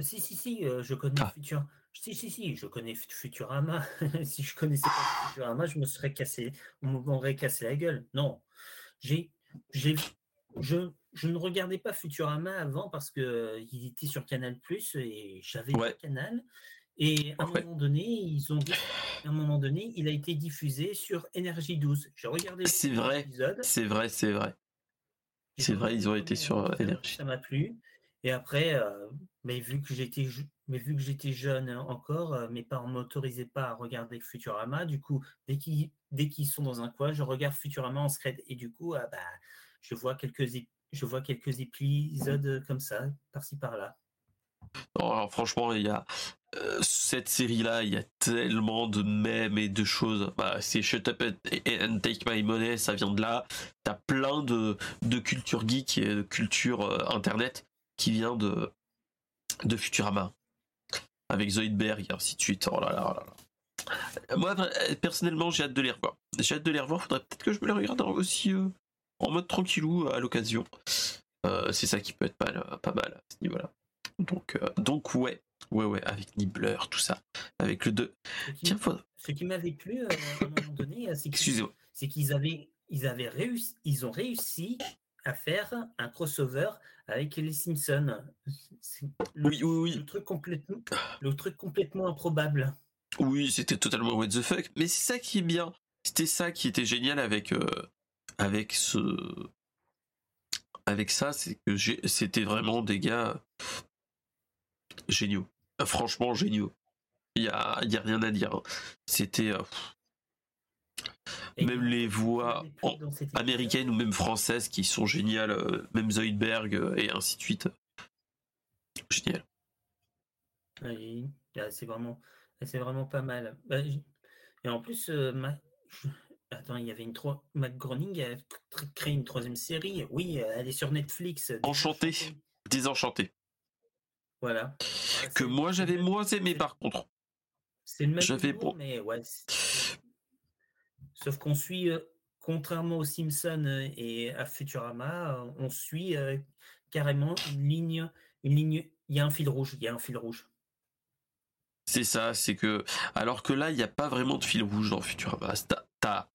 Si, si, si, je connais ah. Futurama. Si, si, si, je connais Futurama. si je connaissais pas Futurama, je me serais cassé, on m'aurait cassé la gueule. Non. J'ai, j'ai, je, je ne regardais pas Futurama avant parce que il était sur Canal Plus et j'avais ouais. Canal. Et à un moment donné, ils ont à un moment donné, il a été diffusé sur Énergie 12. J'ai regardé C'est vrai. C'est vrai, c'est vrai. C'est vrai, ils ont été sur Énergie. Ça m'a plu. Et après, euh, mais vu que j'étais mais vu que j'étais jeune encore, euh, mes parents ne m'autorisaient pas à regarder Futurama. Du coup, dès qu'ils dès qu'ils sont dans un coin, je regarde Futurama en scred. Et du coup, ah bah, je, vois quelques, je vois quelques épisodes comme ça, par-ci par-là. Alors, franchement, il y a euh, cette série-là, il y a tellement de mèmes et de choses. Bah, c'est Shut Up and Take My Money, ça vient de là. T'as plein de, de culture geek et de culture euh, internet qui vient de, de Futurama avec Zoidberg et ainsi de suite. Oh là là là Moi, personnellement, j'ai hâte de les revoir. J'ai hâte de les revoir. Faudrait peut-être que je me les regarde aussi euh, en mode tranquillou à l'occasion. Euh, c'est ça qui peut être pas, pas mal à ce niveau-là. Donc, euh, donc ouais, ouais, ouais, avec Nibbler, tout ça, avec le 2. Ce qui, m'avait plu à un moment donné, c'est qu'ils avaient, ils avaient réussi, ils ont réussi à faire un crossover avec les Simpsons. oui, oui, oui. Le truc complètement, le truc complètement improbable. Oui, c'était totalement what the fuck. Mais c'est ça qui est bien. C'était ça qui était génial avec euh, avec ce avec ça, c'est que c'était vraiment des gars géniaux. Franchement géniaux. Il y a, y a rien à dire. Hein. C'était euh, même les voix américaines ou même françaises qui sont géniales, euh, même Zoidberg euh, et ainsi de suite. Génial. Oui, c'est vraiment, c'est vraiment pas mal. Bah, et en plus, euh, attends, il y avait une trois. Mac Groening a créé une troisième série. Oui, elle est sur Netflix. Enchanté, désenchanté. Voilà. Que moi j'avais moins aimé par contre. C'est le même. J'avais mais ouais. Sauf qu'on suit, euh, contrairement aux Simpsons euh, et à Futurama, euh, on suit carrément une ligne, une ligne. Il y a un fil rouge. Il y a un fil rouge. C'est ça, c'est que alors que là, il n'y a pas vraiment de fil rouge dans Futurama. T'as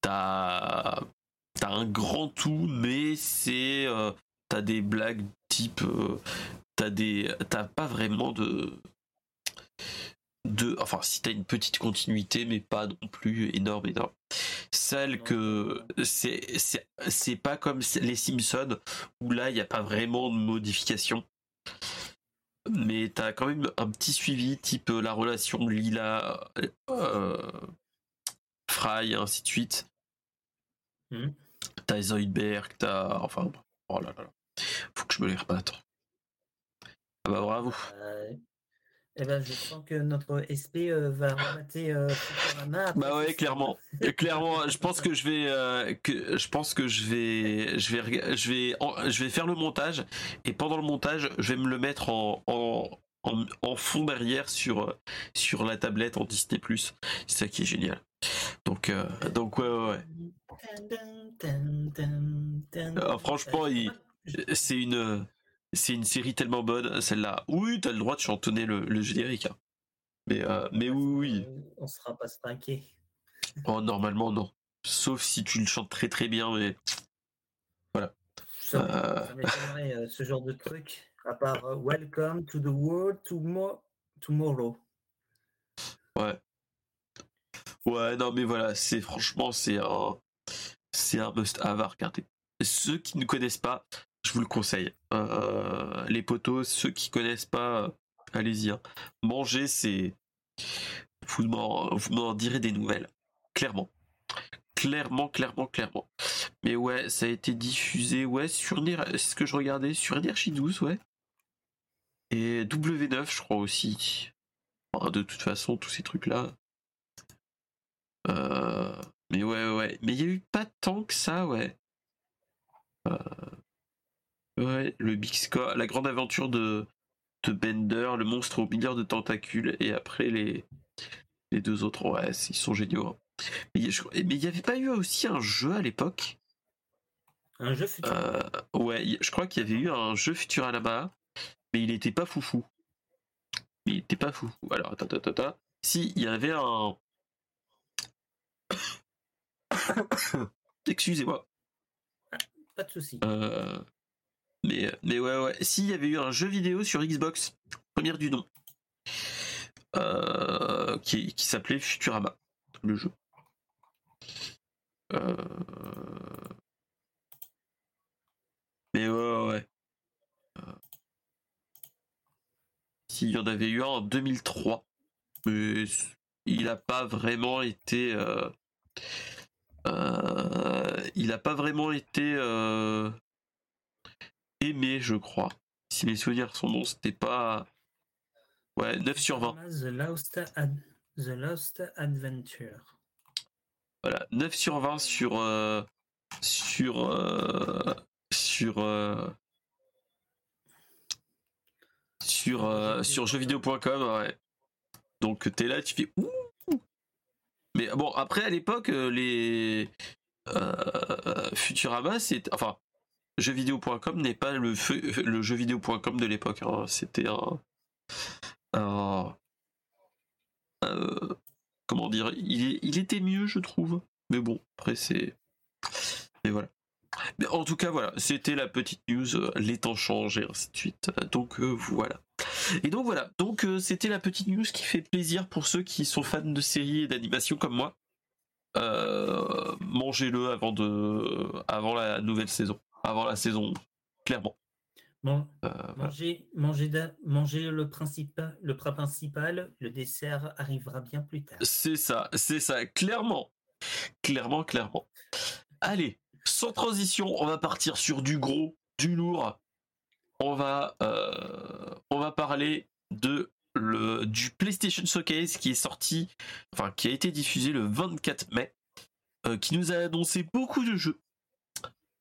t'as t'as un grand tout, mais c'est t'as des blagues type t'as des t'as pas vraiment de de, enfin, si t'as une petite continuité, mais pas non plus énorme, énorme. Celle que c'est, c'est, pas comme les Simpsons où là il n'y a pas vraiment de modification, mais t'as quand même un petit suivi, type la relation Lila, euh, Fry, et ainsi de suite. Hmm. T'as Zoidberg, t'as, enfin, oh là là, faut que je me les rebatte. Ah bah bravo. Eh ben, je sens que notre SP euh, va remater euh, Bah ouais, clairement. clairement, je pense que je vais, euh, que je pense que je vais, je vais, je vais, je vais faire le montage et pendant le montage, je vais me le mettre en, en, en, fond derrière sur, sur la tablette en Disney+. C'est ça qui est génial. Donc, donc ouais, ouais. ouais. franchement, c'est une c'est une série tellement bonne, celle-là. Oui, t'as le droit de chantonner le, générique. Hein. Mais, euh, mais oui, oui. On sera pas spanké. Oh, normalement, non. Sauf si tu le chantes très très bien, mais. Voilà. Ça, euh... euh ce genre de truc. À part euh, Welcome to the World Tomorrow. Ouais. Ouais, non, mais voilà, c'est franchement, c'est un. C'est un must-have. Ceux qui ne connaissent pas, je vous le conseille. Euh, les potos, ceux qui connaissent pas, allez-y. Hein. Manger, c'est. Vous m'en direz des nouvelles. Clairement. Clairement, clairement, clairement. Mais ouais, ça a été diffusé, ouais, sur c'est ce que je regardais, sur Energy 12, ouais. Et W9, je crois aussi. de toute façon, tous ces trucs-là. Euh, mais ouais, ouais. Mais il y a eu pas tant que ça, ouais. Euh... Ouais, le Big Score, la grande aventure de, de Bender, le monstre au milliard de tentacules, et après les, les deux autres, ouais, ils sont géniaux. Hein. Mais il n'y avait pas eu aussi un jeu à l'époque? Un jeu futur euh, Ouais, je crois qu'il y avait eu un jeu futur à la bas, mais il était pas foufou. Mais il était pas foufou. Alors, attends, attends, attends. Si, il y avait un. Excusez-moi. Pas de souci. Euh, mais, mais ouais, ouais. S'il y avait eu un jeu vidéo sur Xbox, première du nom, euh, qui, qui s'appelait Futurama, le jeu. Euh... Mais ouais, ouais. qu'il y en avait eu un en 2003. Mais il n'a pas vraiment été. Euh, euh, il n'a pas vraiment été euh, aimé, je crois. Si mes souvenirs sont bons, c'était pas. Ouais, 9 sur 20. The Lost, Ad- The Lost Adventure. Voilà, 9 sur 20 sur. euh, sur. euh, sur. euh, sur, euh, sur jeuxvideo.com, ouais. Donc t'es là, tu fais ouh. Mais bon, après à l'époque, euh, les euh, Futurama, c'est enfin jeuxvideo.com n'est pas le feu- le de l'époque. hein. C'était un, euh, comment dire, il, était mieux, je trouve. Mais bon, après c'est, mais voilà. Mais en tout cas, voilà, c'était la petite news, les temps changent et ainsi de suite. Donc voilà. Et donc voilà, donc euh, c'était la petite news qui fait plaisir pour ceux qui sont fans de séries et d'animation comme moi. Euh, Mangez-le avant de, avant la nouvelle saison, avant la saison, clairement. Bon, Euh, voilà. manger, da- le, principal, le plat principal, le dessert arrivera bien plus tard. C'est ça, c'est ça, clairement, clairement, clairement. Allez, sans transition, on va partir sur du gros, du lourd. On va, euh, on va parler de le du PlayStation Showcase qui est sorti, enfin qui a été diffusé le 24 mai, euh, qui nous a annoncé beaucoup de jeux.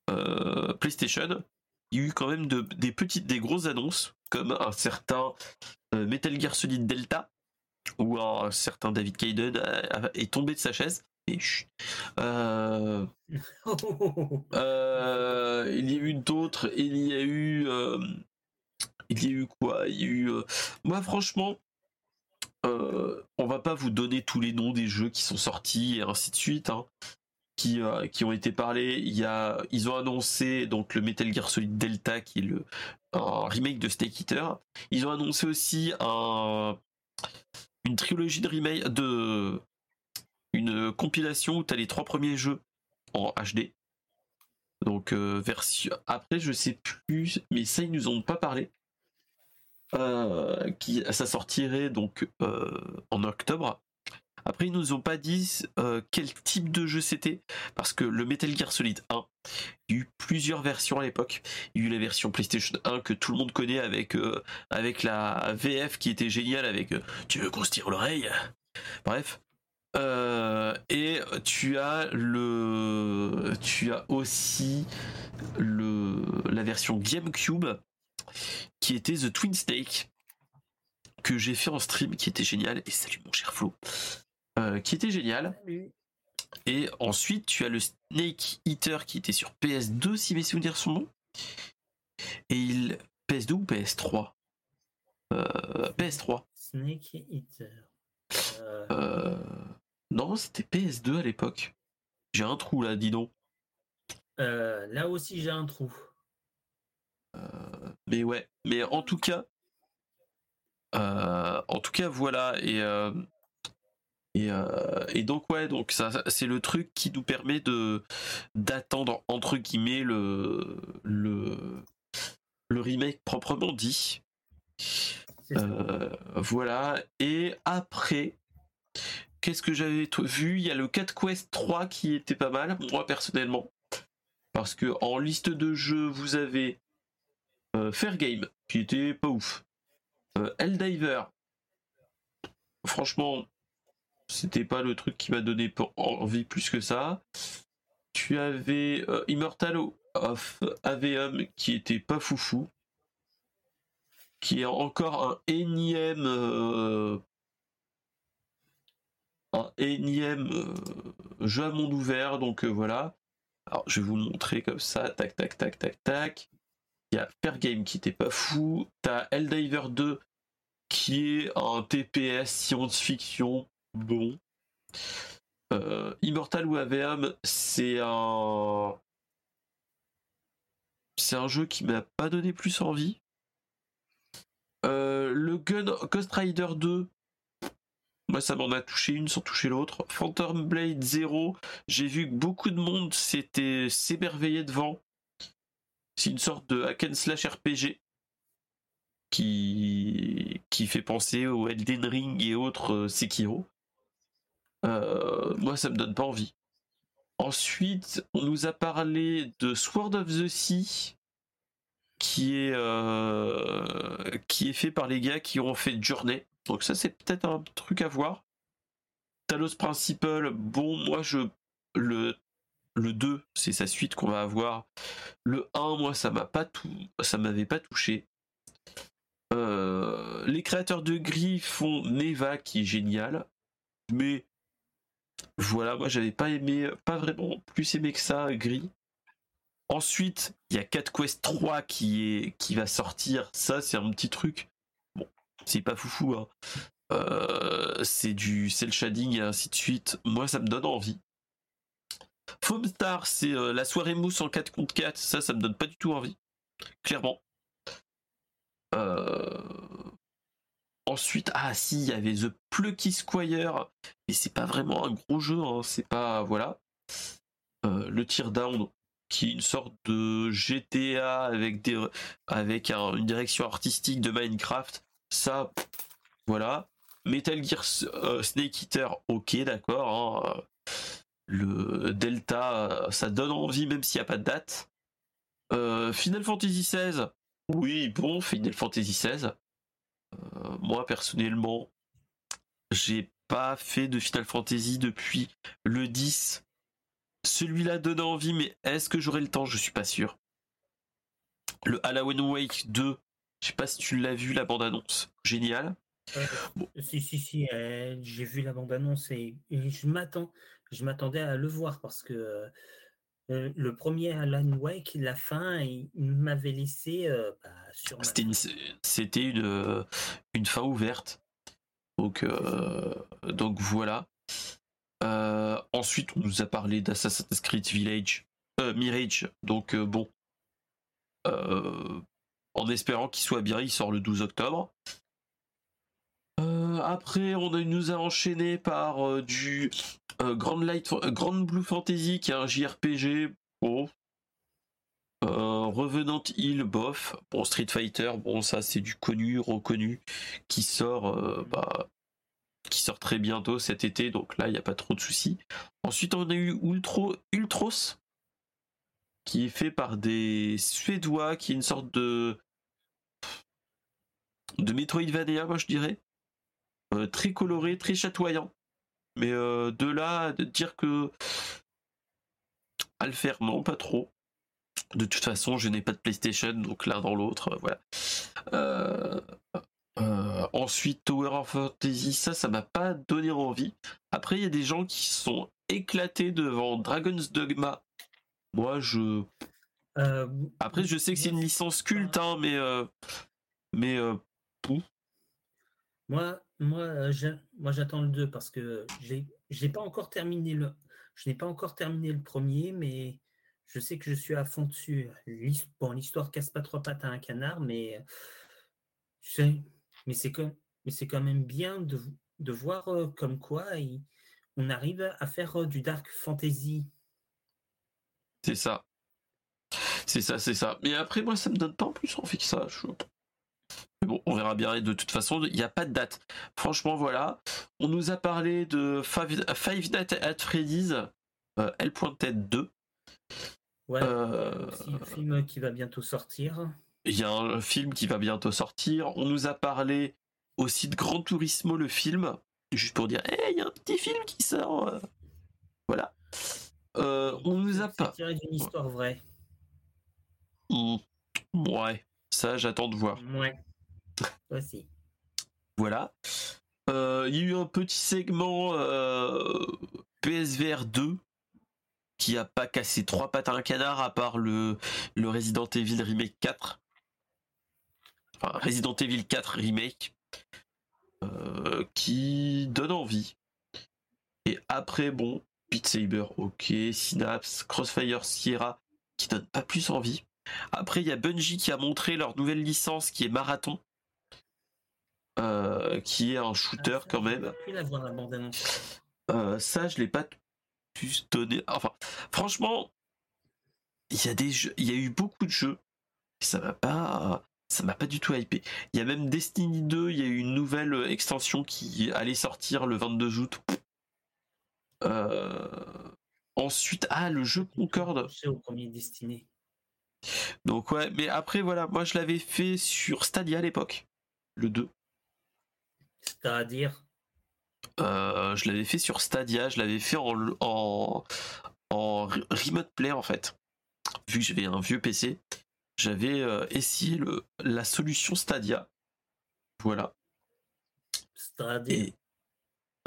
Euh, PlayStation, il y a eu quand même de- des petites, des grosses annonces comme un certain Metal Gear Solid Delta où un certain David a- est tombé de sa chaise. Euh, euh, il y a eu d'autres, il y a eu, euh, il y a eu quoi? Il y a eu, moi franchement, on va pas vous donner tous les noms des jeux qui sont sortis et ainsi de suite, hein, qui, qui ont été parlés. Il y a, ils ont annoncé donc le Metal Gear Solid Delta qui est le un remake de Snake Eater. Ils ont annoncé aussi un une trilogie de remake de une compilation où tu as les trois premiers jeux en HD. Donc euh, version après je sais plus mais ça ils nous ont pas parlé. Euh, qui ça sortirait donc euh, en octobre. Après ils nous ont pas dit quel type de jeu c'était parce que le Metal Gear Solid 1, il y a eu plusieurs versions à l'époque. Il y a eu la version PlayStation 1 que tout le monde connaît avec avec la VF qui était géniale avec tu veux qu'on se tire l'oreille? Bref. Euh, et tu as le tu as aussi le la version GameCube qui était The Twin Snake que j'ai fait en stream qui était génial. Et salut mon cher Flo. Euh, qui était génial. Salut. et ensuite tu as le Snake Eater qui était sur PS2 si mes souvenirs sont bons. Et il PS2 ou PS3 Euh, PS3 Snake Eater. Euh, Euh, Non, c'était PS2 à l'époque. J'ai un trou là, dis donc. euh, là aussi, j'ai un trou. Mais ouais, mais en tout cas, euh, en tout cas, voilà. Et, euh, et, euh, et donc, ouais, donc ça, c'est le truc qui nous permet de d'attendre, entre guillemets, le, le, le remake proprement dit. Euh, voilà. Et après, qu'est-ce que j'avais vu? Il y a le 4 Quest 3 qui était pas mal, moi personnellement. Parce que en liste de jeux, vous avez euh, Fair Game, qui était pas ouf. Euh, Helldiver. Franchement, c'était pas le truc qui m'a donné envie plus que ça. Tu avais euh, Immortal of Aveum, qui était pas foufou qui est encore un énième euh, un énième euh, jeu à monde ouvert donc euh, voilà. Alors je vais vous le montrer comme ça tac tac tac tac tac. Il y a Fair Game qui était pas fou. T'as Helldiver 2 qui est un TPS science-fiction bon. Euh, Immortal ou AVM c'est un c'est un jeu qui m'a pas donné plus envie. Euh, le Gun Ghost Rider 2, moi ça m'en a touché une sans toucher l'autre. Phantom Blade 0, j'ai vu que beaucoup de monde s'était s'émerveillé devant. C'est une sorte de hack and slash RPG. qui, qui fait penser au Elden Ring et autres euh, Sekiro. Euh, moi, ça me donne pas envie. Ensuite, on nous a parlé de Sword of the Sea, qui est, euh, qui est fait par les gars qui ont fait Journey. Donc ça, c'est peut-être un truc à voir. Talos Principal, bon, moi, je le le 2, c'est sa suite qu'on va avoir. Le 1, moi, ça m'a pas tout, ça m'avait pas touché. Euh, les créateurs de Gris font Neva qui est génial, mais voilà, moi j'avais pas aimé, pas vraiment plus aimé que ça Gris. Ensuite, il y a Cat Quest 3 qui est qui va sortir. Ça, c'est un petit truc. C'est pas foufou. Hein. Euh, c'est du cel shading et ainsi de suite. Moi, ça me donne envie. Foamstar, c'est euh, la soirée mousse en 4 contre 4. Ça, ça me donne pas du tout envie. Clairement. Euh, ensuite, ah si, il y avait The Plucky Squire, mais c'est pas vraiment un gros jeu, hein, c'est pas voilà. Le Teardown, qui est une sorte de GTA avec des avec une direction artistique de Minecraft, ça, voilà. Metal Gear euh, Snake Eater, ok, d'accord. Hein. Le Delta, ça donne envie même s'il n'y a pas de date. Final Fantasy XVI, oui, bon, Final Fantasy XVI. Euh, moi, personnellement, j'ai pas fait de Final Fantasy depuis le 10. Celui-là donne envie, mais est-ce que j'aurai le temps? Je suis pas sûr. Le Halloween Wake 2, je sais pas si tu l'as vu, la bande-annonce. Génial. Euh, si, si, si, euh, j'ai vu la bande-annonce et, je m'attends, je m'attendais à le voir parce que euh, le premier Alan Wake, la fin, il m'avait laissé euh, bah, sur. C'était une, euh, une, fin ouverte. Donc, donc voilà. ensuite, on nous a parlé d'Assassin's Creed Village, Mirage. Donc bon, en espérant qu'il soit bien, il sort le 12 octobre. après, on nous a enchaîné par du euh, Grand, Light, euh, Grand Blue Fantasy qui est un JRPG. Bon. Euh, Revenant Hill, bof. Bon, Street Fighter, bon, ça c'est du connu, reconnu, qui sort, bah, qui sort très bientôt cet été, donc là il n'y a pas trop de soucis. Ensuite, on a eu Ultro, Ultros, qui est fait par des Suédois, qui est une sorte de de Metroidvania, moi je dirais. très coloré, très chatoyant. Mais euh, de là, de dire que à le faire, non, pas trop. De toute façon, je n'ai pas de PlayStation, donc l'un dans l'autre, euh, voilà. Euh, ensuite, Tower of Fantasy, ça, ça m'a pas donné envie. Après, il y a des gens qui sont éclatés devant Dragon's Dogma. Moi, je. Après, je sais que c'est une licence culte, hein, mais. mais. Moi, moi, moi j'attends le 2 parce que je n'ai pas encore terminé le. Je n'ai pas encore terminé le premier, mais je sais que je suis à fond dessus. Bon, l'histoire casse pas trois pattes à un canard, mais mais c'est quand, mais c'est quand même bien de, de voir euh, comme quoi on arrive à faire euh, du dark fantasy. C'est ça. C'est ça, c'est ça. Mais après, moi, ça me donne pas en plus envie que ça. Je... Bon, on verra bien. De toute façon, il n'y a pas de date. Franchement, voilà. On nous a parlé de Five, Nights at Freddy's, euh, L.Tête 2. Ouais, euh, un film qui va bientôt sortir. Il y a un film qui va bientôt sortir. On nous a parlé aussi de Grand Turismo, le film. Juste pour dire, hey, il y a un petit film qui sort. Euh. Voilà. on nous a pas. C'est d'une histoire vraie. Mmh. Ouais, ça j'attends de voir. Ouais. Voilà. Euh, il y a eu un petit segment euh, PSVR 2 qui a pas cassé trois pattes à un canard à part le, le Resident Evil Remake 4. Enfin, Resident Evil 4 Remake. Euh, qui donne envie. Et après, bon, Beat Saber, ok, Synapse, Crossfire Sierra, qui donne pas plus envie. Après, il y a Bungie qui a montré leur nouvelle licence qui est Marathon. Euh, qui est un shooter ah, quand même. Euh, ça, je l'ai pas pu donner. Enfin, franchement, il y a des jeux, il y a eu beaucoup de jeux. ça m'a pas. ça m'a pas du tout hypé. Il y a même Destiny 2, il y a eu une nouvelle extension qui allait sortir le 22 août. Euh, ensuite, ah, le jeu Concorde. C'est au premier Destiny. Donc ouais, mais après voilà, moi je l'avais fait sur Stadia à l'époque, le 2. C'est-à-dire euh, Je l'avais fait sur Stadia, je l'avais fait en, en, en remote play en fait. Vu que j'avais un vieux PC, j'avais euh, essayé le, la solution Stadia. Voilà. Stadia.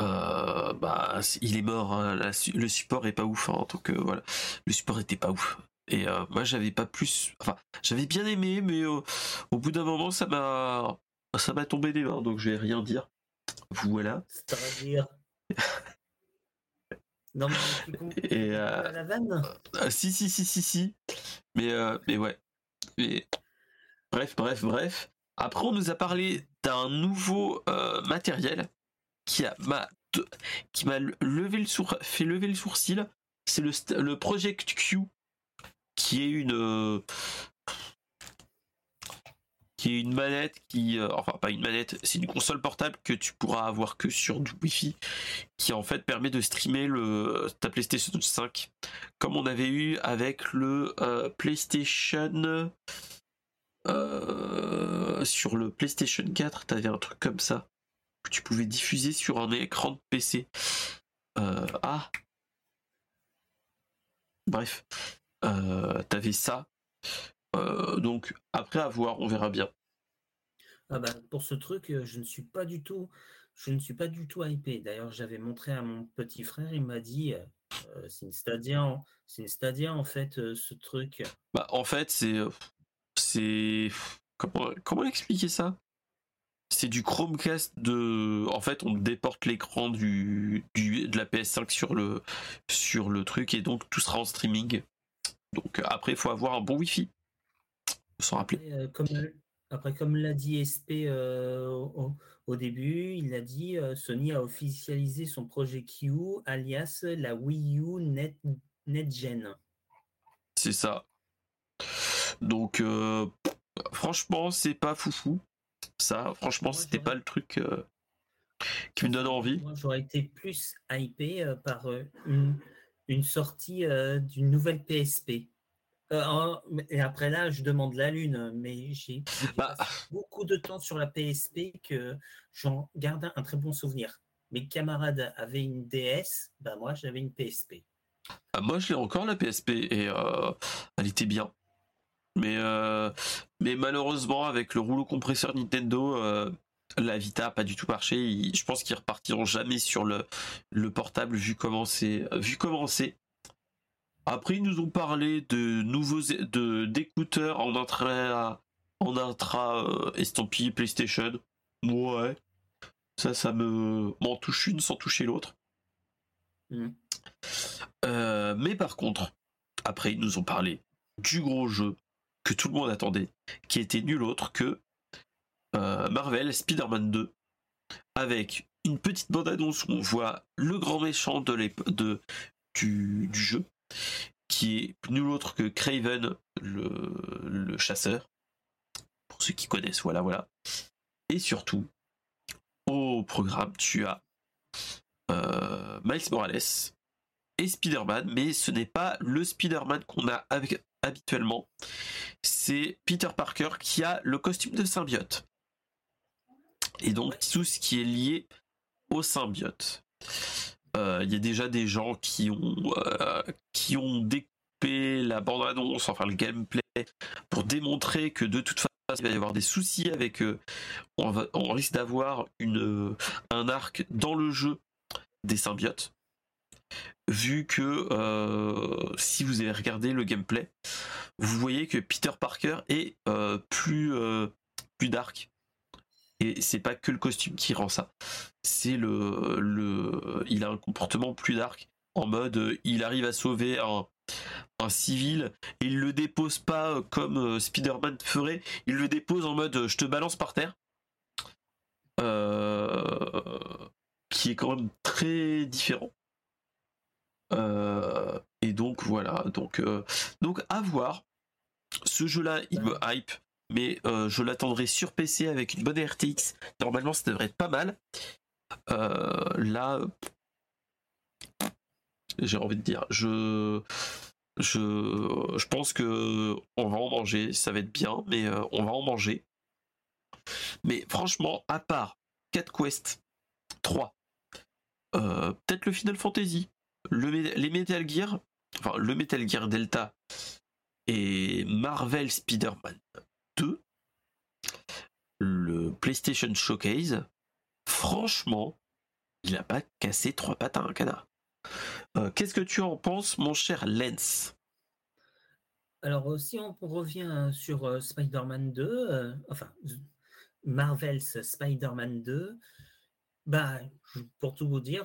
Euh, bah, il est mort. Hein. le support est pas ouf. Hein, voilà, le support était pas ouf. Et euh, moi, j'avais pas plus. Enfin, j'avais bien aimé, mais au bout d'un moment, ça m'a, ça m'a tombé des mains. Donc, je vais rien dire. Voilà. C'est-à-dire. non, mais Et euh... la vanne Si, si, si, si, si. Mais, mais ouais. Bref, bref, bref. Après, on nous a parlé d'un nouveau euh, matériel qui m'a qui m'a levé le sour... fait lever le sourcil. C'est le, le Project Q, qui est une euh, qui est une manette qui euh, enfin pas une manette c'est une console portable que tu pourras avoir que sur du wifi qui en fait permet de streamer le ta PlayStation 5 comme on avait eu avec le PlayStation euh, sur le PlayStation 4, t'avais un truc comme ça que tu pouvais diffuser sur un écran de PC. Euh, ah, bref, euh, t'avais ça. Donc après avoir, on verra bien. Ah bah, pour ce truc, je ne suis pas du tout, je ne suis pas du tout hypé. D'ailleurs, j'avais montré à mon petit frère, il m'a dit, c'est une Stadia, c'est une Stadia en fait, ce truc. Bah en fait, c'est c'est comment comment expliquer ça? C'est du Chromecast de en fait on déporte l'écran du, de la PS5 sur le sur le truc et donc tout sera en streaming donc après il faut avoir un bon wifi s'en rappeler euh, comme après comme l'a dit SP euh, au, début il a dit euh, Sony a officialisé son projet Q alias la Wii U Net NetGen c'est ça donc, franchement, c'est pas foufou. Ça, franchement, c'était pas le truc qui me donne envie. Moi, j'aurais été plus hypé par une, sortie d'une nouvelle PSP. Et après là, je demande la lune, mais j'ai bah. beaucoup de temps sur la PSP que j'en garde un très bon souvenir. Mes camarades avaient une DS, bah moi j'avais une PSP. Ah, moi, je l'ai encore la PSP et elle était bien. Mais, euh, mais malheureusement, avec le rouleau compresseur Nintendo, euh, la Vita n'a pas du tout marché. je pense qu'ils repartiront jamais sur le, le portable vu comment c'est. Vu comment c'est. Après, ils nous ont parlé de nouveaux de d'écouteurs en intra en intra euh, estampillé PlayStation. Ouais. Ça, ça me m'en touche une sans toucher l'autre. Mmh. mais par contre, après, ils nous ont parlé du gros jeu que tout le monde attendait, qui était nul autre que euh, Marvel Spider-Man 2, avec une petite bande-annonce où on voit le grand méchant de, de du, jeu, qui est nul autre que Craven, le, chasseur, pour ceux qui connaissent, voilà, voilà. Et surtout, au programme, tu as euh, Miles Morales et Spider-Man, mais ce n'est pas le Spider-Man qu'on a habituellement, c'est Peter Parker qui a le costume de symbiote. Et donc tout ce qui est lié au symbiote. Euh, il y a déjà des gens qui ont, euh, qui ont découpé la bande-annonce, enfin le gameplay, pour démontrer que de toute façon il va y avoir des soucis avec eux. On, on risque d'avoir une, un arc dans le jeu des symbiotes vu que euh, si vous avez regardé le gameplay, vous voyez que Peter Parker est euh, plus, euh, plus dark. Et c'est pas que le costume qui rend ça. C'est le, le. Il a un comportement plus dark. En mode, il arrive à sauver un, un civil et il le dépose pas comme Spider-Man ferait. Il le dépose en mode je te balance par terre. qui est quand même très différent. Euh, et donc voilà, donc, euh, donc à voir. Ce jeu-là, il me hype. Mais je l'attendrai sur PC avec une bonne RTX. Normalement, ça devrait être pas mal. là, j'ai envie de dire, je, je, je pense que on va en manger, ça va être bien, mais on va en manger. Mais franchement, à part 4 Quest 3, peut-être le Final Fantasy, le, les Metal Gear, enfin le Metal Gear Delta et Marvel Spider-Man 2, le PlayStation Showcase, franchement, il n'a pas cassé trois pattes à un canard. Euh, qu'est-ce que tu en penses, mon cher Lens Alors, si on revient sur euh, Spider-Man 2, euh, enfin, Marvel's Spider-Man 2, bah, pour tout vous dire,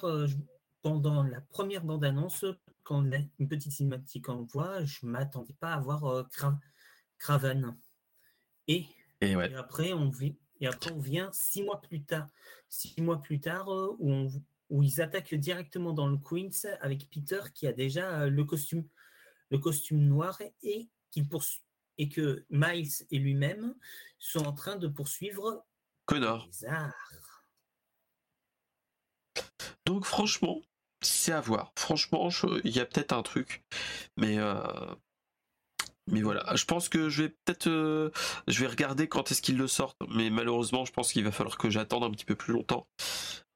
pendant la première bande-annonce, quand une petite cinématique en voit, je m'attendais pas à voir Craven. Et, après, on vit, et après, on vient six mois plus tard, six mois plus tard, où, où ils attaquent directement dans le Queens avec Peter qui a déjà le costume, le costume noir et qu'il poursuit et que Miles et lui-même sont en train de poursuivre Connor. Donc franchement, c'est à voir. Franchement, il y a peut-être un truc, mais euh, mais voilà. Je pense que je vais peut-être, euh, je vais regarder quand est-ce qu'ils le sortent, mais malheureusement, je pense qu'il va falloir que j'attende un petit peu plus longtemps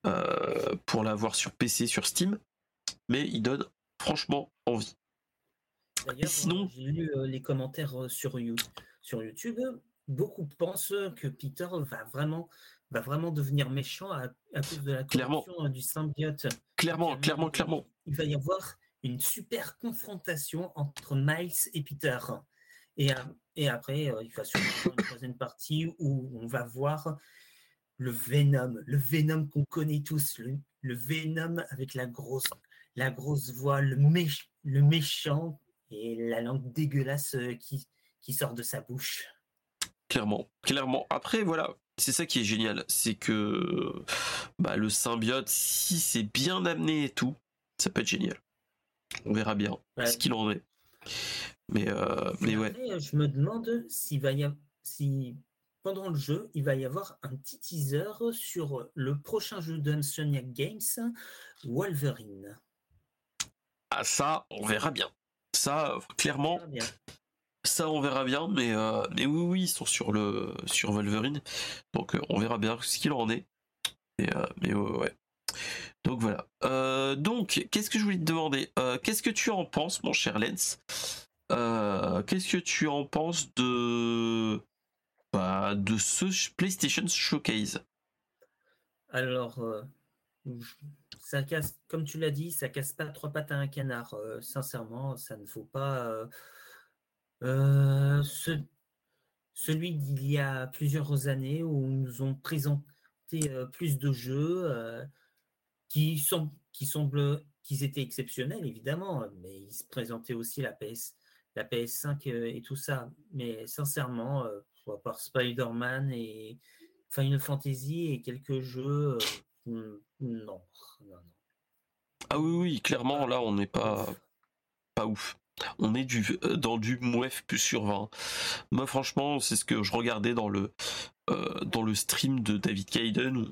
euh, pour l'avoir sur PC, sur Steam. Mais il donne franchement envie. D'ailleurs, sinon, j'ai lu les commentaires sur YouTube. Beaucoup pensent que Peter va vraiment va vraiment devenir méchant à, cause de la corruption du symbiote. Clairement, clairement, clairement. Il va y avoir une super confrontation entre Miles et Peter. Et, et après, euh, il va sûrement une troisième partie où on va voir le Venom, le Venom qu'on connaît tous, le, Venom avec la grosse, la grosse voix, le, le méchant et la langue dégueulasse euh, qui, qui sort de sa bouche. Clairement, clairement. Après, voilà, c'est ça qui est génial, c'est que bah, le symbiote, si c'est bien amené et tout, ça peut être génial. On verra bien ce qu'il en est. Mais, euh, mais ouais. Je me demande s'il va y avoir, si pendant le jeu, il va y avoir un petit teaser sur le prochain jeu d'Unsoniac Games, Wolverine. Ah ça, on verra bien. Ça, clairement, ça, on verra bien, mais, euh, mais oui, oui, ils sont sur, le, sur Wolverine. Donc, euh, on verra bien ce qu'il en est. Mais, mais ouais. Donc voilà. donc, qu'est-ce que je voulais te demander? Qu'est-ce que tu en penses, mon cher Lens? Qu'est-ce que tu en penses de, bah, de ce PlayStation Showcase? Alors, ça casse, comme tu l'as dit, ça casse pas trois pattes à un canard. sincèrement, ça ne faut pas euh, celui d'il y a plusieurs années où nous ont présenté euh, plus de jeux euh, qui, sont, qui semblent qu'ils étaient exceptionnels, évidemment, mais ils se présentaient aussi la, PS, la PS5 et tout ça. Mais sincèrement, à part Spider-Man et Final Fantasy et quelques jeux, non, non, non. Ah oui, oui, clairement, là, on n'est pas, pas ouf on est du, euh, dans du mouef plus sur 20. Moi, franchement, c'est ce que je regardais dans le, euh, dans le stream de David Kaiden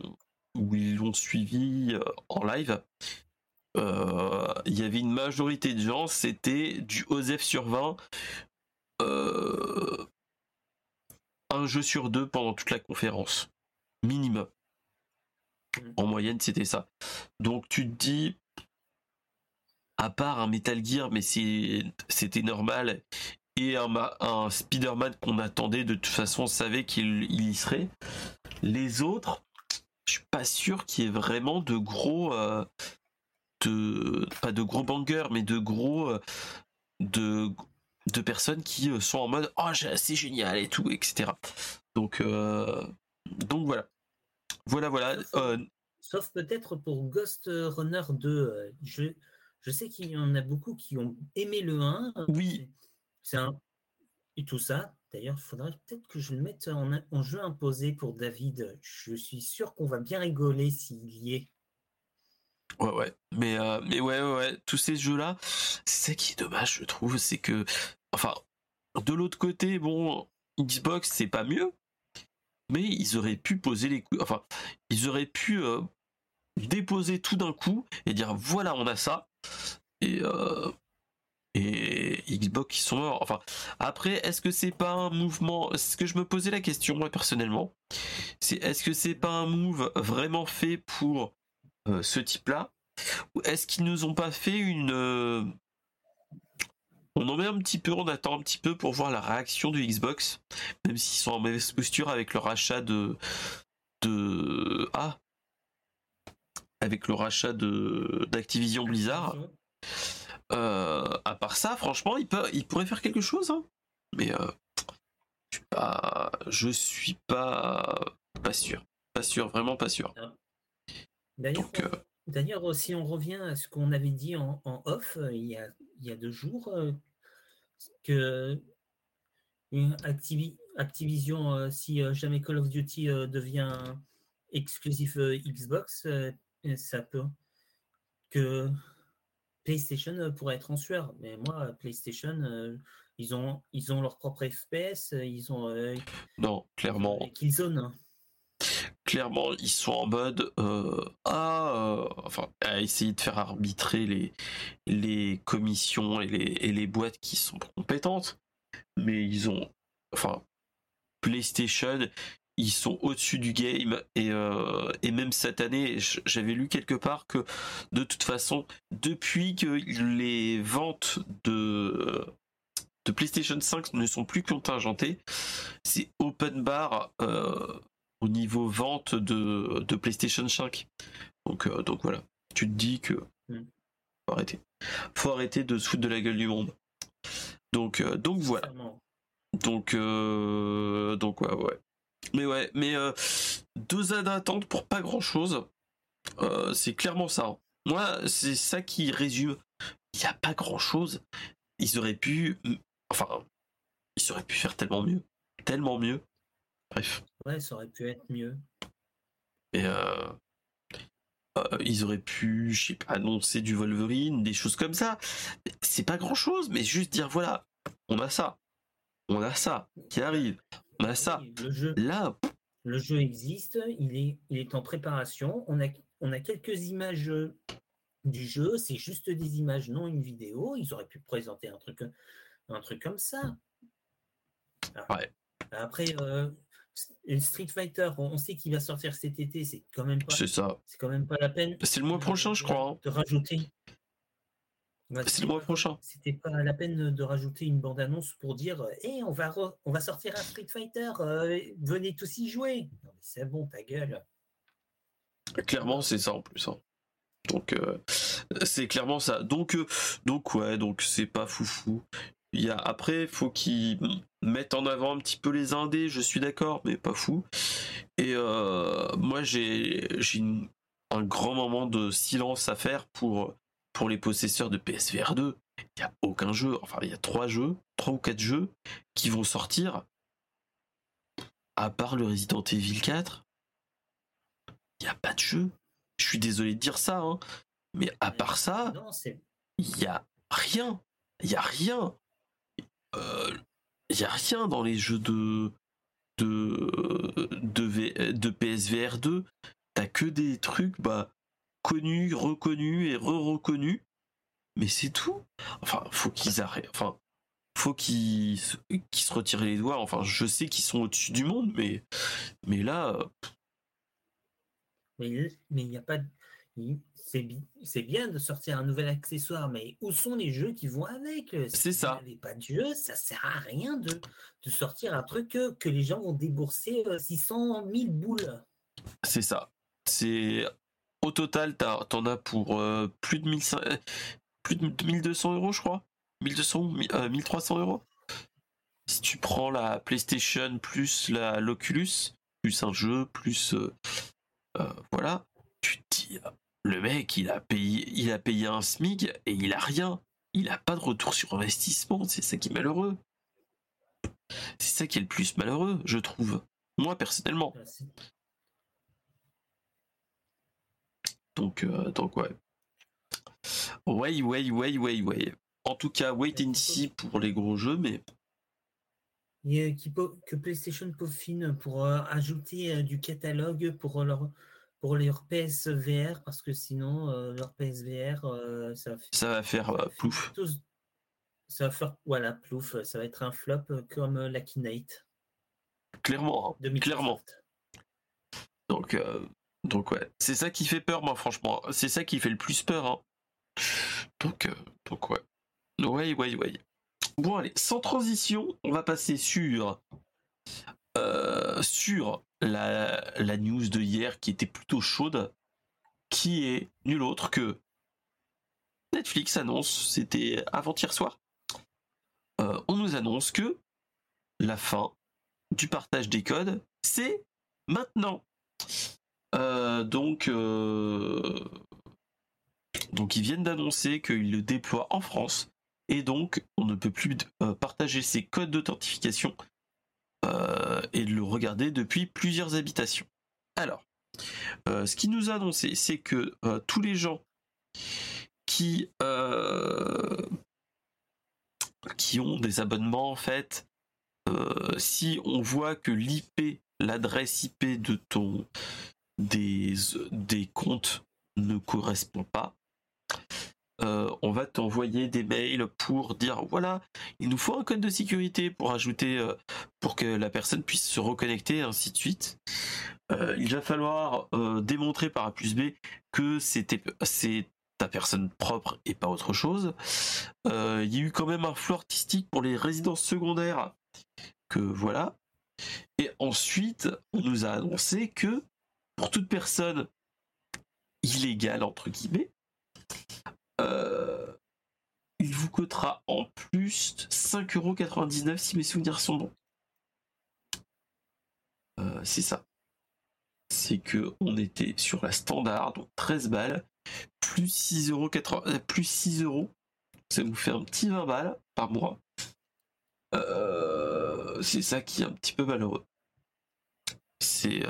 où, ils l'ont suivi euh, en live. Il y avait une majorité de gens, c'était du OSEF sur 20. un jeu sur deux pendant toute la conférence. Minimum. En moyenne, c'était ça. Donc tu te dis, à part un Metal Gear, mais c'était normal, et un, un Spider-Man qu'on attendait, de toute façon, on savait qu'il y serait. Les autres, je suis pas sûr qu'il y ait vraiment de gros. Euh, de, pas de gros bangers, mais de gros. Euh, de, de personnes qui euh, sont en mode Oh, c'est génial et tout, etc. Donc, donc voilà. Voilà, voilà. Sauf, peut-être pour Ghost Runner 2. je, je sais qu'il y en a beaucoup qui ont aimé le 1. Oui. C'est un... Et tout ça. D'ailleurs, il faudrait peut-être que je le mette en, jeu imposé pour David. Je suis sûr qu'on va bien rigoler s'il y est. Ouais, ouais. Mais, euh, mais ouais, ouais, tous ces jeux-là, c'est ça qui est dommage, je trouve, c'est que. Enfin, de l'autre côté, bon, Xbox c'est pas mieux, mais ils auraient pu poser les coups, enfin, ils auraient pu euh, déposer tout d'un coup et dire voilà, on a ça. Et, euh, et Xbox ils sont morts. Enfin, après, est-ce que c'est pas un mouvement Ce que je me posais la question moi personnellement, c'est est-ce que c'est pas un move vraiment fait pour euh, ce type-là, ou est-ce qu'ils nous ont pas fait une euh, on en met un petit peu, on attend un petit peu pour voir la réaction du Xbox, même s'ils sont en mauvaise posture avec le rachat de de ah avec le rachat de d'Activision Blizzard. Euh, à part ça, franchement, il, peut, il pourrait faire quelque chose. Hein. Mais euh, je suis pas, je suis pas, pas sûr. Pas sûr, vraiment pas sûr. D'ailleurs, euh, si on revient à ce qu'on avait dit en, off il, y a, il, y a, deux jours, que Activision, si jamais Call of Duty devient exclusif Xbox, ça peut que PlayStation euh, pourrait être en sueur, mais moi, PlayStation, euh, ils ont, ils ont leur propre FPS, euh, ils ont. non, clairement. Killzone. Clairement, ils sont en mode à, enfin, à essayer de faire arbitrer les, les commissions et les, et les boîtes qui sont compétentes, mais ils ont, enfin, PlayStation, ils sont au-dessus du game et, euh, et même cette année j'avais lu quelque part que de toute façon depuis que les ventes de de PlayStation 5 ne sont plus contingentées c'est open bar euh, au niveau vente de, de PlayStation 5 donc euh, donc voilà. Tu te dis que mm. faut arrêter. Faut arrêter de se foutre de la gueule du monde. Donc donc voilà. Donc donc ouais ouais mais ouais, mais euh, deux ans d'attente pour pas grand chose, euh, c'est clairement ça. Hein. Moi, c'est ça qui résume. Il n'y a pas grand chose. Ils auraient pu. Enfin, ils auraient pu faire tellement mieux. Tellement mieux. Bref. Ouais, ça aurait pu être mieux. Et euh, ils auraient pu, je sais pas, annoncer du Wolverine, des choses comme ça. C'est pas grand chose, mais juste dire voilà, on a ça. On a ça qui arrive. Bah ça, le jeu, là, le jeu existe, il est, il est en préparation. On a, on a quelques images du jeu, c'est juste des images, non une vidéo. Ils auraient pu présenter un truc, un truc comme ça. ouais. Après, euh, Street Fighter, on sait qu'il va sortir cet été, c'est quand même pas. C'est ça. C'est quand même pas la peine. C'est le mois prochain, je crois. Hein. De rajouter c'est le mois prochain. C'était pas la peine de rajouter une bande-annonce pour dire Eh, on, va on va sortir un Street Fighter, euh, venez tous y jouer. Non, mais c'est bon, ta gueule. Clairement, c'est ça en plus. Hein. Donc, euh, c'est clairement ça. Donc, euh, donc ouais, donc c'est pas foufou. Il y a, après, faut qu'ils mettent en avant un petit peu les indés, je suis d'accord, mais pas fou. Et moi, j'ai un grand moment de silence à faire pour pour les possesseurs de PSVR 2, il n'y a aucun jeu, enfin il y a trois jeux, trois ou quatre jeux qui vont sortir, à part le Resident Evil 4, il n'y a pas de jeu. Je suis désolé de dire ça, hein, mais à part ça, il n'y a rien. Il n'y a rien. Euh, il n'y a rien dans les jeux de de de, de PSVR 2. T'as que des trucs, bah connu, reconnu et re-reconnu. Mais c'est tout. Enfin, faut qu'ils arrêtent. Enfin, faut qu'ils se retirent les doigts. Enfin, je sais qu'ils sont au-dessus du monde, mais, mais là. Euh, mais il n'y a pas. C'est bien de sortir un nouvel accessoire, mais où sont les jeux qui vont avec? C'est ça. N'y pas de jeu, ça sert à rien de, de sortir un truc que, que les gens vont débourser 600 euh, 000 boules. C'est ça. C'est au total, t'en as pour euh, plus, de 1500, euh, 1200 euros, je crois. 1200 ou 1300 euros. Si tu prends la PlayStation plus la l'Oculus, plus un jeu, plus euh, voilà, tu te dis, le mec, il a payé, il a payé un SMIG et il a rien. Il a pas de retour sur investissement. C'est ça qui est malheureux. C'est ça qui est le plus malheureux, je trouve. Moi, personnellement. Bah, Donc, euh, donc ouais. Ouais, ouais, ouais, ouais, ouais. En tout cas, wait and see pour les gros jeux, mais. que PlayStation peaufine pour ajouter du catalogue pour leur pour leur PSVR parce que sinon leur PSVR ça va, ça va faire plouf. Ça va faire voilà plouf, ça va être un flop comme la Kinect. Clairement, hein, clairement. Donc donc ouais, c'est ça qui fait peur moi franchement, c'est ça qui fait le plus peur. Hein. Donc donc ouais. Ouais ouais ouais. Bon allez, sans transition, on va passer sur euh, la news de hier qui était plutôt chaude, qui est nul autre que Netflix annonce, c'était avant-hier soir, euh, on nous annonce que la fin du partage des codes, c'est maintenant. Euh, donc, donc ils viennent d'annoncer qu'ils le déploient en France et donc on ne peut plus euh, partager ces codes d'authentification euh, et le regarder depuis plusieurs habitations. Alors, euh, ce qui nous a annoncé, c'est que tous les gens qui qui ont des abonnements en fait, si on voit que l'IP, l'adresse IP de ton des, des comptes ne correspond pas, euh, on va t'envoyer des mails pour dire voilà, il nous faut un code de sécurité pour ajouter, euh, pour que la personne puisse se reconnecter, ainsi de suite. Euh, il va falloir démontrer par A plus B que c'était c'est ta personne propre et pas autre chose. il y a eu quand même un flou artistique pour les résidences secondaires que voilà. Et ensuite, on nous a annoncé que pour toute personne illégale entre guillemets, euh, il vous coûtera en plus 5,99€ si mes souvenirs sont bons. Euh, c'est ça. C'est que on était sur la standard, donc 13 balles, plus 6,80€, euh, plus 6 euros. Ça vous fait un petit 20 balles par mois. c'est ça qui est un petit peu malheureux. C'est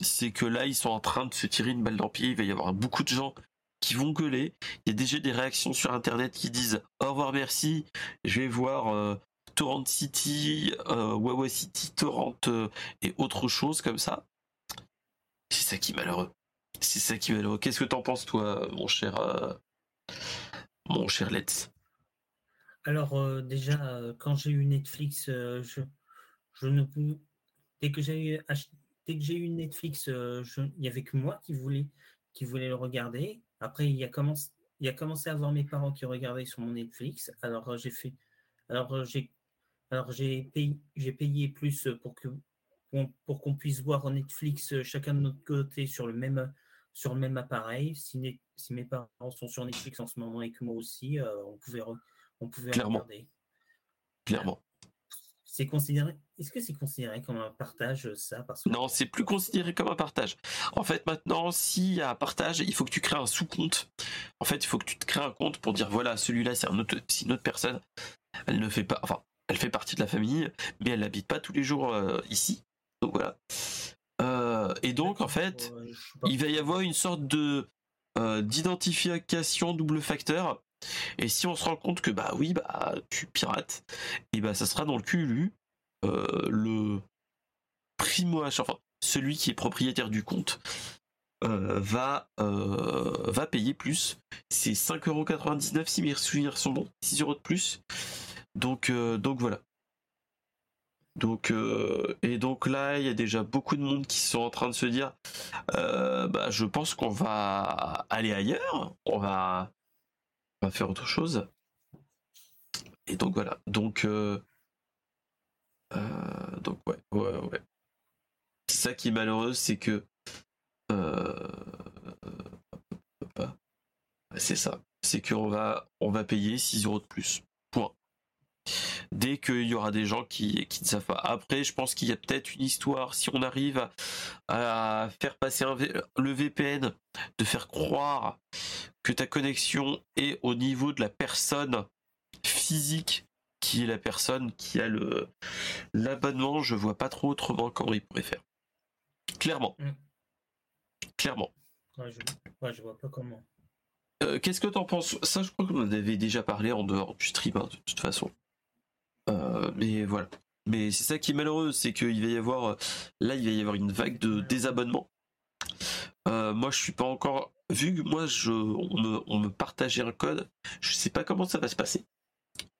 c'est que là, ils sont en train de se tirer une balle dans le pied. Il va y avoir beaucoup de gens qui vont gueuler. Il y a déjà des réactions sur internet qui disent au revoir merci, je vais voir euh, Torrent City, euh, Wawa City, Torrent euh, et autre chose comme ça. C'est ça qui est malheureux. C'est ça qui est malheureux. Qu'est-ce que t'en penses toi, mon cher, mon cher Let's? Alors déjà, quand j'ai eu Netflix, je, je ne dès que j'ai eu dès que j'ai eu Netflix, il n'y avait que moi qui voulais qui voulais le regarder. Après, il y a commencé, il a commencé à voir mes parents qui regardaient sur mon Netflix. Alors euh, j'ai fait, alors euh, j'ai, alors j'ai payé, j'ai payé plus pour que pour qu'on puisse voir Netflix euh, chacun de notre côté sur le même sur le même appareil. Si, si mes parents sont sur Netflix en ce moment et que moi aussi, on pouvait on pouvait Clairement. regarder. Clairement. C'est considéré. Est-ce que c'est considéré comme un partage ça? Parce que... Non, c'est plus considéré comme un partage. En fait, maintenant, s'il y a un partage, il faut que tu crées un sous-compte. En fait, il faut que tu te crées un compte pour dire voilà, celui-là, c'est un autre, une autre personne. Elle ne fait pas, enfin, elle fait partie de la famille, mais elle n'habite pas tous les jours euh, ici. Donc voilà. Euh, et donc, en fait, il va y avoir une sorte de euh, d'identification double facteur et si on se rend compte que bah oui, bah tu pirates, et bah ça sera dans le QLU, euh, le primo enfin celui qui est propriétaire du compte, euh, va, euh, va payer plus. C'est 5,99€ si mes souvenirs sont bons, 6 euros de plus. Donc, donc voilà. Donc et donc là, il y a déjà beaucoup de monde qui sont en train de se dire, bah, je pense qu'on va aller ailleurs. On va va faire autre chose. Et donc voilà. Donc, euh, euh, donc ouais, ouais, ouais. Ça qui est malheureux, c'est que euh, c'est ça. C'est qu'on va, on va payer 6 euros de plus. Dès qu'il y aura des gens qui, qui ne savent pas. Après, je pense qu'il y a peut-être une histoire, si on arrive à, faire passer le VPN, de faire croire que ta connexion est au niveau de la personne physique qui est la personne qui a le l'abonnement, je vois pas trop autrement comment il pourrait faire. Clairement. Mm. Clairement. Ouais, je, vois pas comment. Euh, qu'est-ce que t'en penses? Ça, je crois qu'on en avait déjà parlé en dehors du stream, hein, de toute façon. Euh, mais voilà. Mais c'est ça qui est malheureux, c'est qu'il va y avoir là, il va y avoir une vague de désabonnements. moi, je suis pas encore vu que moi, je, on me, on me partageait un code. Je sais pas comment ça va se passer,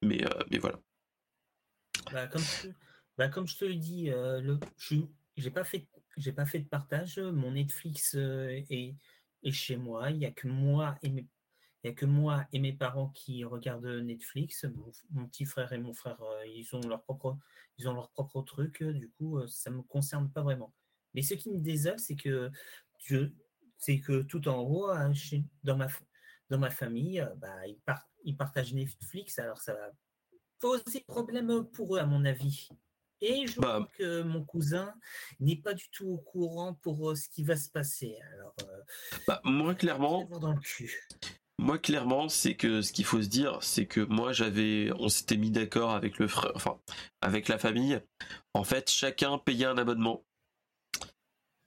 mais mais voilà. Bah, comme, je, bah, te le dis, le, je j'ai pas fait j'ai pas fait de partage. Mon Netflix est, est, chez moi. Il y a que moi et mes il y a que moi et mes parents qui regardent Netflix. Mon, petit frère et mon frère, ils ont leur propre, ils ont leur propre truc. Du coup, ça me concerne pas vraiment. Mais ce qui me désole, c'est que c'est que tout en haut, hein, dans ma, dans ma famille, bah, ils, ils partagent Netflix. Alors ça va poser problème pour eux, à mon avis. Et je bah, crois que mon cousin n'est pas du tout au courant pour euh, ce qui va se passer. Alors, euh, bah, moi, clairement, moi, clairement, c'est que ce qu'il faut se dire, c'est que moi, j'avais, on s'était mis d'accord avec le frère, enfin, avec la famille. En fait, chacun payait un abonnement.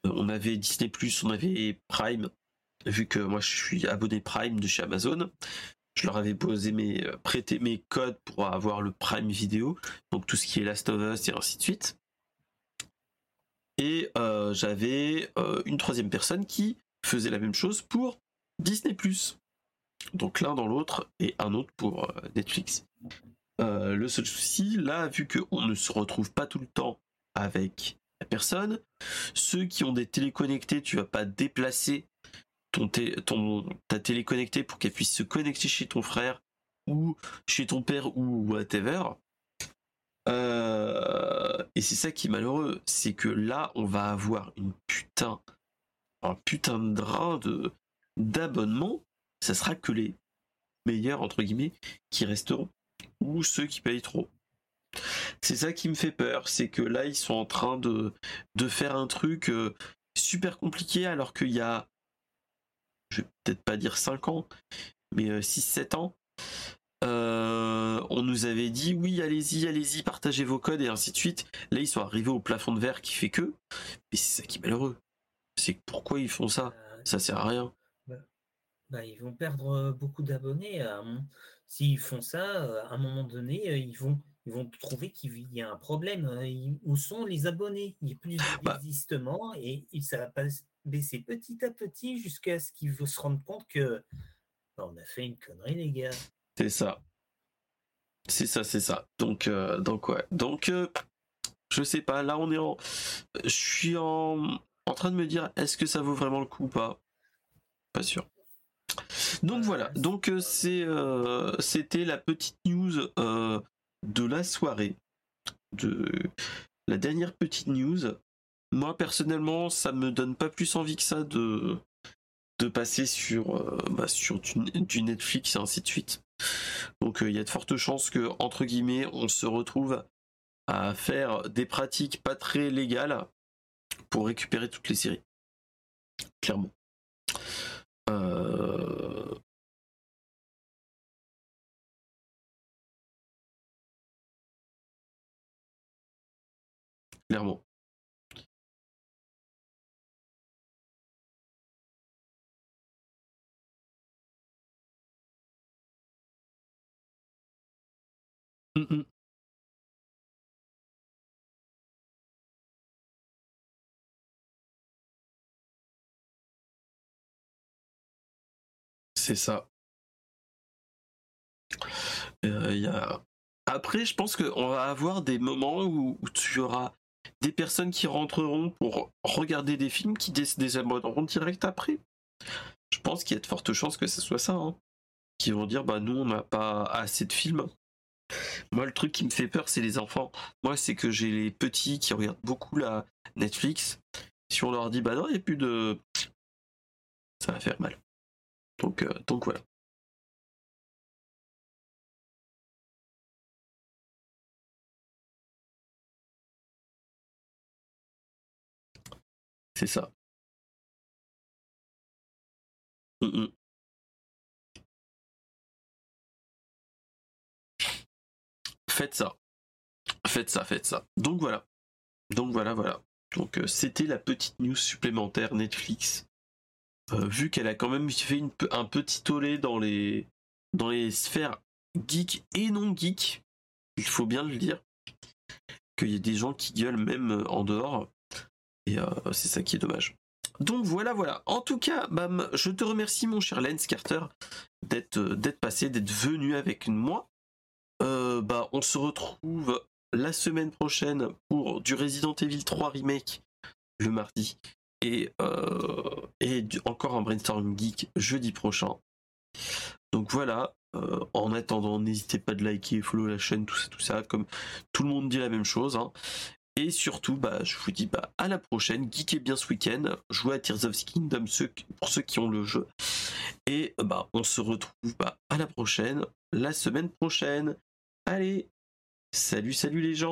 Euh, on avait Disney+, on avait Prime, vu que moi, je suis abonné Prime de chez Amazon je leur avais posé mes euh, prêté mes codes pour avoir le Prime Vidéo, donc tout ce qui est Last of Us et ainsi de suite. Et euh, j'avais une troisième personne qui faisait la même chose pour Disney ⁇ Donc l'un dans l'autre et un autre pour Netflix. le seul souci, là, vu qu'on ne se retrouve pas tout le temps avec la personne, ceux qui ont des téléconnectés, tu vas pas déplacer ta télé connectée pour qu'elle puisse se connecter chez ton frère ou chez ton père ou whatever. Euh, et c'est ça qui est malheureux, c'est que là on va avoir une putain, un putain de drain de d'abonnements. Ça sera que les meilleurs entre guillemets qui resteront ou ceux qui payent trop. C'est ça qui me fait peur, c'est que là ils sont en train de, faire un truc euh, super compliqué alors qu'il y a je vais peut-être pas dire 5 ans, mais 6-7 euh, ans, euh, on nous avait dit oui, allez-y, allez-y, partagez vos codes et ainsi de suite. Là, ils sont arrivés au plafond de verre qui fait que. Mais c'est ça qui est malheureux. C'est pourquoi ils font ça? Ça sert à rien. Bah, ils vont perdre beaucoup d'abonnés. S'ils font ça, à un moment donné, ils vont, ils vont trouver qu'il y a un problème. Où sont les abonnés? Il n'y a plus bah d'existement et ça va pas baisser petit à petit jusqu'à ce qu'ils se rendent compte que bah, on a fait une connerie, les gars. C'est ça. C'est ça, c'est ça. Donc, euh, donc ouais. Donc, euh, je sais pas. Là, on est en. Je suis en, en train de me dire, est-ce que ça vaut vraiment le coup ou pas? Pas sûr. Donc voilà. Donc euh, c'est, c'était la petite news de la soirée, de la dernière petite news moi personnellement, ça me donne pas plus envie que ça de passer sur euh, bah, du, Netflix et ainsi de suite. Donc euh, il y a de fortes chances que entre guillemets, on se retrouve à faire des pratiques pas très légales pour récupérer toutes les séries. Clairement. Euh, clairement. Mmh, mmh. C'est ça. Euh. Après, je pense qu'on va avoir des moments où, tu auras des personnes qui rentreront pour regarder des films qui dé désabonneront direct après. Je pense qu'il y a de fortes chances que ce soit ça. Hein. Qui vont dire, bah nous, on n'a pas assez de films. Moi, le truc qui me fait peur, c'est les enfants. Moi, c'est que j'ai les petits qui regardent beaucoup la Netflix. Si on leur dit, bah non, il n'y a plus de. Ça va faire mal. Donc, euh, donc voilà. C'est ça. Hum, hum. faites ça. Faites ça, faites ça. Donc voilà. Donc voilà, voilà. Donc euh, c'était la petite news supplémentaire Netflix. Euh, vu qu'elle a quand même fait un petit tollé dans les, sphères geek et non geek, il faut bien le dire. qu'il y ait des gens qui gueulent même en dehors. Et c'est ça qui est dommage. Donc voilà, voilà. En tout cas, bam, je te remercie mon cher Lens Carter d'être d'être passé, d'être venu avec moi. bah, on se retrouve la semaine prochaine pour du Resident Evil 3 remake le mardi et, et encore un brainstorm geek jeudi prochain. Donc voilà, euh, en attendant, n'hésitez pas de liker, follow la chaîne, tout ça, tout ça, comme tout le monde dit la même chose. Hein. Et surtout, bah, je vous dis bah, à la prochaine, geekez bien ce week-end, jouez à Tears of Kingdom pour ceux qui ont le jeu. Et bah, on se retrouve à la prochaine, la semaine prochaine. Allez, salut, salut les gens